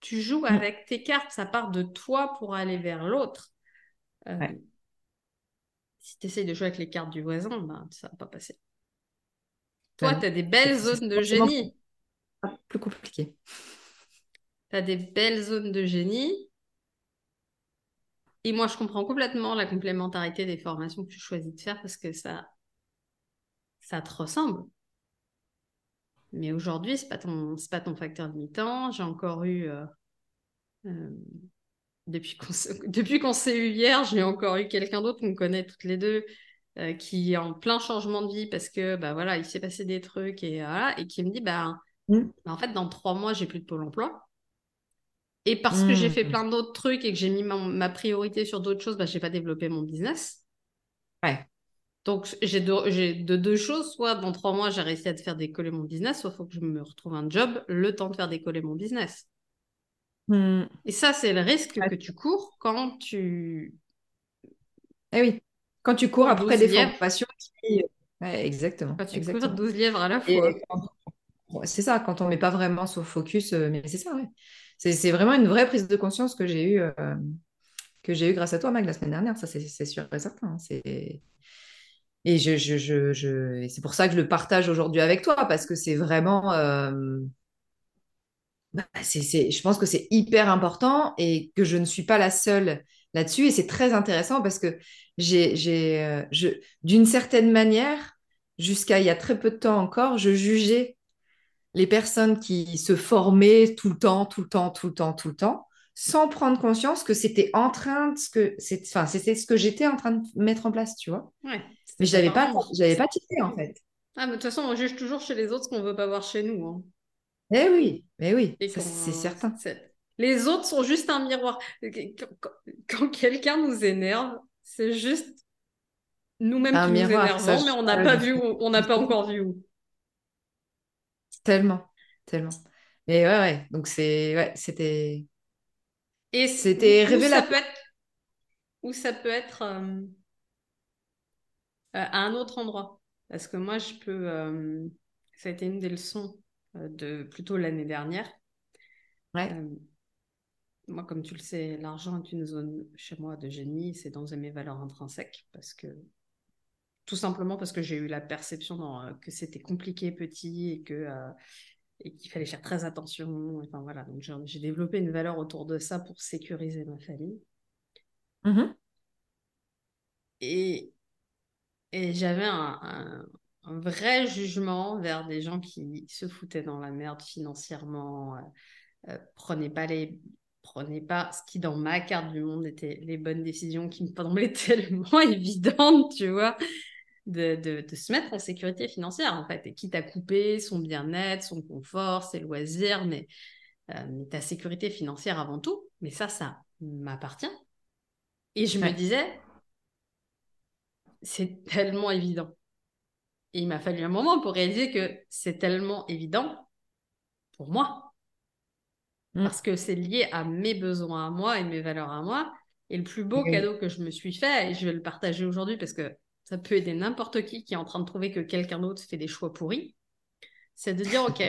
[SPEAKER 1] Tu joues avec tes cartes, ça part de toi pour aller vers l'autre. Euh,
[SPEAKER 2] Ouais.
[SPEAKER 1] Si tu essayes de jouer avec les cartes du voisin, ben, ça va pas passer. Toi, tu as des belles zones de génie.
[SPEAKER 2] Plus compliqué.
[SPEAKER 1] Tu as des belles zones de génie. Et moi, je comprends complètement la complémentarité des formations que tu choisis de faire parce que ça, ça te ressemble. Mais aujourd'hui, c'est pas ton, pas ton facteur limitant. J'ai encore eu euh, euh, depuis qu'on s'est eu hier, j'ai encore eu quelqu'un d'autre qu'on connaît toutes les deux, euh, qui est en plein changement de vie parce que bah voilà, il s'est passé des trucs et et qui me dit bah,
[SPEAKER 2] Mm.
[SPEAKER 1] en fait dans trois mois j'ai plus de pôle emploi. Et parce que j'ai fait
[SPEAKER 2] Mm.
[SPEAKER 1] plein d'autres trucs et que j'ai mis ma, ma priorité sur d'autres choses, bah j'ai pas développé mon business.
[SPEAKER 2] Ouais.
[SPEAKER 1] Donc j'ai de, deux choses, soit dans trois mois j'ai réussi à te faire décoller mon business, soit il faut que je me retrouve un job le temps de faire décoller mon business.
[SPEAKER 2] Mm.
[SPEAKER 1] Et ça c'est le risque que tu cours quand tu
[SPEAKER 2] Eh oui. Quand tu cours après
[SPEAKER 1] 12
[SPEAKER 2] des formations qui... Ouais, exactement.
[SPEAKER 1] quand tu cours
[SPEAKER 2] exactement.
[SPEAKER 1] 12 lièvres à la
[SPEAKER 2] Et
[SPEAKER 1] fois.
[SPEAKER 2] quand- c'est ça, quand on met pas vraiment sur focus, euh, mais c'est ça, ouais. C'est vraiment une vraie prise de conscience que j'ai eue, eue grâce à toi, Mag, la semaine dernière. Ça, c'est sûr et certain. hein. C'est... Et je, je, je, je- c'est pour ça que je le partage aujourd'hui avec toi, parce que c'est vraiment, euh, bah, je pense que c'est hyper important et que je ne suis pas la seule là-dessus. Et c'est très intéressant parce que j'ai, euh, d'une certaine manière, jusqu'à il y a très peu de temps encore, je jugeais les personnes qui se formaient tout le temps, tout le temps, tout le temps, tout le temps, sans prendre conscience que c'était en train de ce que, c'est, enfin, c'était ce que j'étais en train de mettre en place, tu vois.
[SPEAKER 1] Ouais,
[SPEAKER 2] Mais je l'avais pas, l'avais pas tilté en fait.
[SPEAKER 1] Ah, mais de toute façon, on juge toujours chez les autres ce qu'on veut pas voir chez nous. hein.
[SPEAKER 2] Eh oui, mais oui, ça,
[SPEAKER 1] qu'on-
[SPEAKER 2] c'est certain.
[SPEAKER 1] Les autres sont juste un miroir. Quand, quelqu'un nous énerve, c'est juste nous-mêmes qui nous
[SPEAKER 2] ça,
[SPEAKER 1] énervons, mais on n'a pas vu, on n'a pas encore vu où.
[SPEAKER 2] Tellement, tellement. Mais ouais, ouais. Donc c'est, ouais, c'était,
[SPEAKER 1] Et
[SPEAKER 2] C'était révélateur.
[SPEAKER 1] ça peut être, ou ça peut être euh, euh, à un autre endroit? Parce que moi, je peux. euh, ça a été une des leçons de plutôt l'année dernière.
[SPEAKER 2] ouais,
[SPEAKER 1] Euh, moi, comme tu le sais, l'argent est une zone chez moi de génie, c'est dans mes valeurs intrinsèques, parce que tout simplement parce que j'ai eu la perception dans, euh, que c'était compliqué petit et que euh, et qu'il fallait faire très attention. Enfin voilà, donc j'ai développé une valeur autour de ça pour sécuriser ma famille.
[SPEAKER 2] Mhm.
[SPEAKER 1] Et, et j'avais un, un- un vrai jugement vers des gens qui se foutaient dans la merde financièrement, euh, euh, prenaient pas les prenaient pas ce qui dans ma carte du monde était les bonnes décisions qui me semblaient tellement évidentes, tu vois, de, de, de se mettre en sécurité financière en fait, et quitte à couper son bien-être, son confort, ses loisirs, mais, euh, mais ta sécurité financière avant tout, mais ça, ça m'appartient. Et je me disais, c'est tellement évident. Et il m'a fallu un moment pour réaliser que c'est tellement évident pour moi.
[SPEAKER 2] Mm.
[SPEAKER 1] Parce que c'est lié à mes besoins à moi et mes valeurs à moi. Et le plus beau cadeau que je me suis fait, et je vais le partager aujourd'hui parce que ça peut aider n'importe qui qui est en train de trouver que quelqu'un d'autre fait des choix pourris, c'est de dire, OK,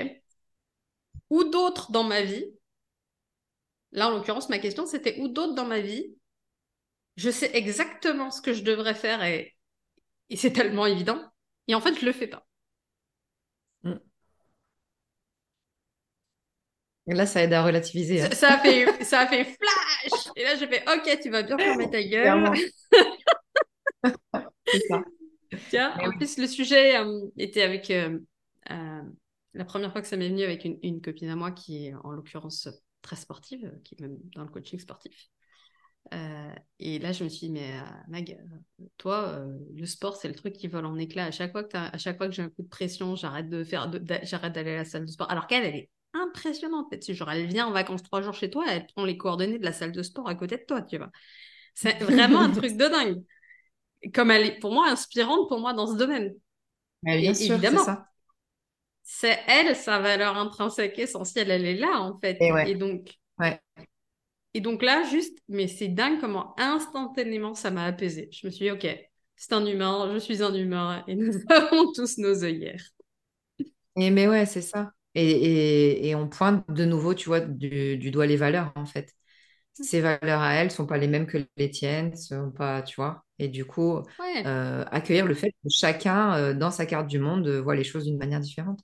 [SPEAKER 1] ou d'autres dans ma vie, là en l'occurrence, ma question c'était où d'autres dans ma vie, je sais exactement ce que je devrais faire et, et c'est tellement évident. Et en fait, je le fais pas.
[SPEAKER 2] Et là, ça aide à relativiser. hein.
[SPEAKER 1] Ça, ça a fait, ça a fait flash! Et là, j'ai fait, OK, tu vas bien fermer ta gueule.
[SPEAKER 2] Clairement. C'est ça.
[SPEAKER 1] Tiens,
[SPEAKER 2] Mais
[SPEAKER 1] en
[SPEAKER 2] oui.
[SPEAKER 1] plus, le sujet euh, était avec euh, euh, la première fois que ça m'est venu avec une, une copine à moi qui est en l'occurrence très sportive, qui est même dans le coaching sportif. Et là, je me suis dit, mais Mag, toi, le sport, c'est le truc qui vole en éclats. À chaque fois que, à chaque fois que j'ai un coup de pression, j'arrête de faire, j'arrête d'aller à la salle de sport. Alors qu'elle, elle est impressionnante. Genre, elle vient en vacances trois jours chez toi, elle prend les coordonnées de la salle de sport à côté de toi, tu vois. C'est vraiment un truc de dingue. Comme elle est, pour moi, inspirante pour moi dans ce domaine.
[SPEAKER 2] Mais bien
[SPEAKER 1] Et
[SPEAKER 2] sûr, c'est
[SPEAKER 1] évidemment.
[SPEAKER 2] ça.
[SPEAKER 1] C'est elle, sa valeur intrinsèque essentielle, elle est là, en fait.
[SPEAKER 2] Et ouais.
[SPEAKER 1] donc,
[SPEAKER 2] Ouais.
[SPEAKER 1] et donc là, juste, mais c'est dingue comment instantanément ça m'a apaisé. Je me suis dit, ok, c'est un humain, je suis un humain, et nous avons tous nos œillères.
[SPEAKER 2] Et mais ouais, c'est ça. Et, et, et on pointe de nouveau, tu vois, du, du doigt les valeurs, en fait. Ces valeurs à elles sont pas les mêmes que les tiennes, sont pas, tu vois. Et du coup,
[SPEAKER 1] Ouais.
[SPEAKER 2] euh, accueillir le fait que chacun, euh, dans sa carte du monde, euh, voit les choses d'une manière différente.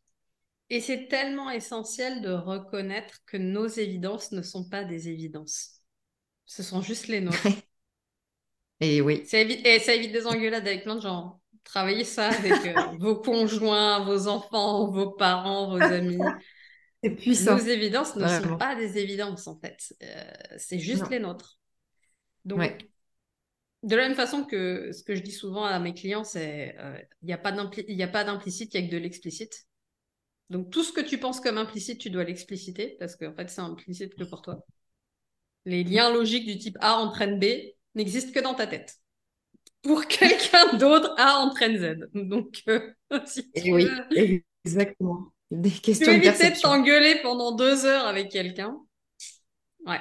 [SPEAKER 1] Et c'est tellement essentiel de reconnaître que nos évidences ne sont pas des évidences. Ce sont juste les nôtres.
[SPEAKER 2] Et oui,
[SPEAKER 1] Ça évite, et ça évite des engueulades avec plein de gens. Travaillez ça avec euh, vos conjoints, vos enfants, vos parents, vos amis.
[SPEAKER 2] C'est puissant.
[SPEAKER 1] Nos évidences ne sont pas des évidences, en fait. Euh, c'est juste
[SPEAKER 2] Non.
[SPEAKER 1] les nôtres. Donc,
[SPEAKER 2] Ouais.
[SPEAKER 1] de la même façon que ce que je dis souvent à mes clients, c'est euh, il n'y a pas d'impli- il y a pas d'implicite, il n'y a que de l'explicite. Donc, tout ce que tu penses comme implicite, tu dois l'expliciter parce qu'en fait, c'est implicite que pour toi. Les liens logiques du type A entraîne B n'existent que dans ta tête. Pour quelqu'un d'autre, A entraîne Z. Donc, euh, si
[SPEAKER 2] Et
[SPEAKER 1] tu
[SPEAKER 2] oui,
[SPEAKER 1] veux,
[SPEAKER 2] exactement. Des
[SPEAKER 1] tu
[SPEAKER 2] questions de
[SPEAKER 1] éviter de t'engueuler pendant deux heures avec quelqu'un. Ouais.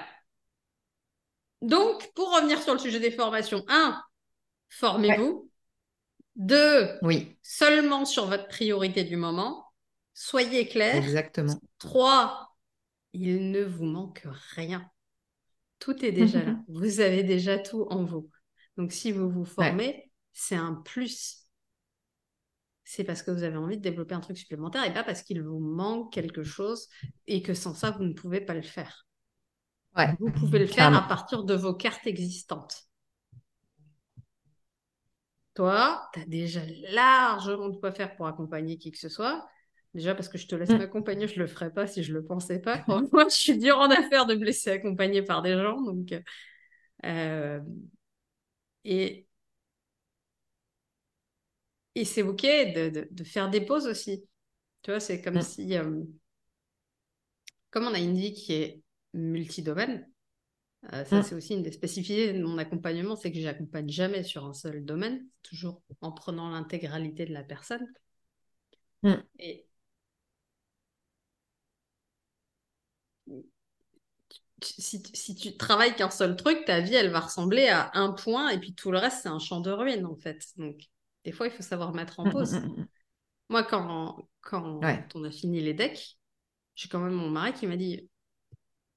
[SPEAKER 1] Donc, pour revenir sur le sujet des formations, un, formez-vous. Deux,
[SPEAKER 2] Oui,
[SPEAKER 1] seulement sur votre priorité du moment. Soyez clair.
[SPEAKER 2] exactement.
[SPEAKER 1] Trois, il ne vous manque rien. Tout est déjà là. Vous avez déjà tout en vous. Donc, si vous vous formez, c'est un plus. C'est parce que vous avez envie de développer un truc supplémentaire et pas parce qu'il vous manque quelque chose et que sans ça, vous ne pouvez pas le faire.
[SPEAKER 2] Ouais.
[SPEAKER 1] Vous pouvez le faire à partir de vos cartes existantes. Toi, tu as déjà largement de quoi faire pour accompagner qui que ce soit. Déjà parce que je te laisse
[SPEAKER 2] Mm.
[SPEAKER 1] m'accompagner, je le ferais pas si je le pensais pas. Moi, je suis dur en affaire de me laisser accompagner par des gens. Donc, euh, et et c'est ok de, de- de faire des pauses aussi. Tu vois, c'est comme
[SPEAKER 2] Mm.
[SPEAKER 1] si, euh, comme on a une vie qui est multidomaine, euh, ça
[SPEAKER 2] Mm.
[SPEAKER 1] c'est aussi une des spécificités de mon accompagnement, c'est que j'accompagne jamais sur un seul domaine, toujours en prenant l'intégralité de la personne.
[SPEAKER 2] Mm.
[SPEAKER 1] Et si, tu- si tu travailles qu'un seul truc, ta vie, elle va ressembler à un point, et puis tout le reste, c'est un champ de ruines, en fait. Donc, des fois, il faut savoir mettre en
[SPEAKER 2] Mm,
[SPEAKER 1] pause.
[SPEAKER 2] mm, mm, mm.
[SPEAKER 1] Moi, quand, quand
[SPEAKER 2] Ouais.
[SPEAKER 1] on a fini les decks, j'ai quand même mon mari qui m'a dit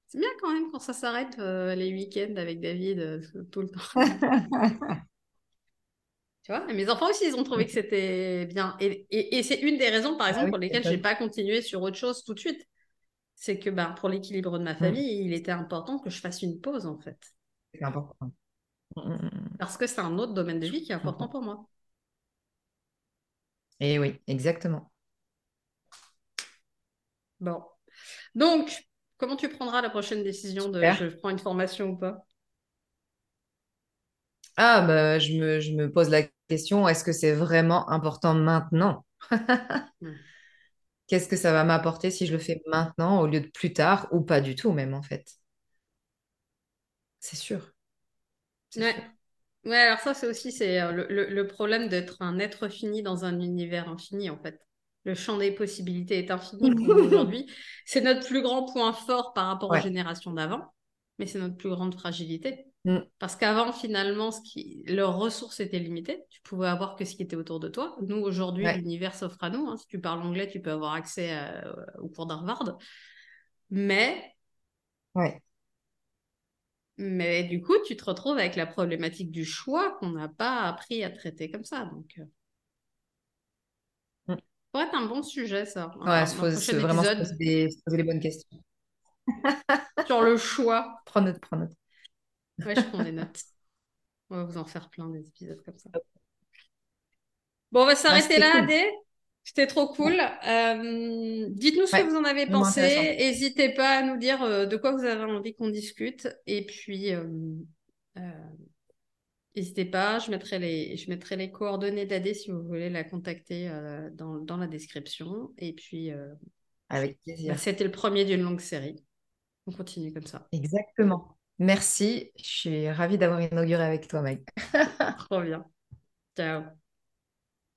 [SPEAKER 1] C'est bien quand même quand ça s'arrête euh, les week-ends avec David euh, tout le temps. Tu vois, et mes enfants aussi, ils ont trouvé que c'était bien. Et, et- et c'est une des raisons, par
[SPEAKER 2] Ah
[SPEAKER 1] exemple,
[SPEAKER 2] oui,
[SPEAKER 1] pour lesquelles j'ai
[SPEAKER 2] top.
[SPEAKER 1] pas continué sur autre chose tout de suite. C'est que ben, pour l'équilibre de ma famille, il était important que je fasse une pause, en fait.
[SPEAKER 2] C'est important.
[SPEAKER 1] Parce que c'est un autre domaine de vie qui est important pour moi.
[SPEAKER 2] Et oui, exactement.
[SPEAKER 1] Bon. Donc, comment tu prendras la prochaine décision de
[SPEAKER 2] Super.
[SPEAKER 1] je prends une formation ou pas?
[SPEAKER 2] Ah, bah, je me, je me pose la question, est-ce que c'est vraiment important maintenant?
[SPEAKER 1] Hmm.
[SPEAKER 2] Qu'est-ce que ça va m'apporter si je le fais maintenant au lieu de plus tard ou pas du tout même en fait? C'est sûr.
[SPEAKER 1] Ouais.
[SPEAKER 2] sûr.
[SPEAKER 1] Ouais, alors ça, c'est aussi c'est euh, le, le- le problème d'être un être fini dans un univers infini, en fait. Le champ des possibilités est infini aujourd'hui. C'est notre plus grand point fort par rapport aux générations d'avant, mais c'est notre plus grande fragilité.
[SPEAKER 2] Mm.
[SPEAKER 1] Parce qu'avant, finalement, ce qui... leurs ressources étaient limitées. Tu pouvais avoir que ce qui était autour de toi. Nous, aujourd'hui,
[SPEAKER 2] Ouais.
[SPEAKER 1] l'univers s'offre à nous. hein. Si tu parles anglais, tu peux avoir accès à- au cours d'Harvard. Mais
[SPEAKER 2] Ouais.
[SPEAKER 1] Mais du coup, tu te retrouves avec la problématique du choix qu'on n'a pas appris à traiter comme ça. Donc, euh,
[SPEAKER 2] Mm.
[SPEAKER 1] ça pourrait être un bon sujet, ça. Un,
[SPEAKER 2] Ouais, pose-
[SPEAKER 1] prochain
[SPEAKER 2] se- vraiment se poser, des- se poser les bonnes questions.
[SPEAKER 1] sur le choix.
[SPEAKER 2] Prends note, prends note.
[SPEAKER 1] Ouais, je prends des notes. On va vous en faire plein des épisodes comme ça. Bon, on va s'arrêter là,
[SPEAKER 2] cool.
[SPEAKER 1] Adé. C'était trop cool. Euh, dites-nous ce
[SPEAKER 2] Ouais,
[SPEAKER 1] que vous en avez pensé. N'hésitez pas à nous dire euh, de quoi vous avez envie qu'on discute. Et puis, euh, n'hésitez pas. Je mettrai les, je mettrai les coordonnées d'Adé si vous voulez la contacter dans, dans la description. Et puis,
[SPEAKER 2] Avec
[SPEAKER 1] bah, c'était le premier d'une longue série. On continue comme ça.
[SPEAKER 2] Exactement. Merci. Je suis ravie d'avoir inauguré avec toi, Mike.
[SPEAKER 1] Trop bien. Ciao.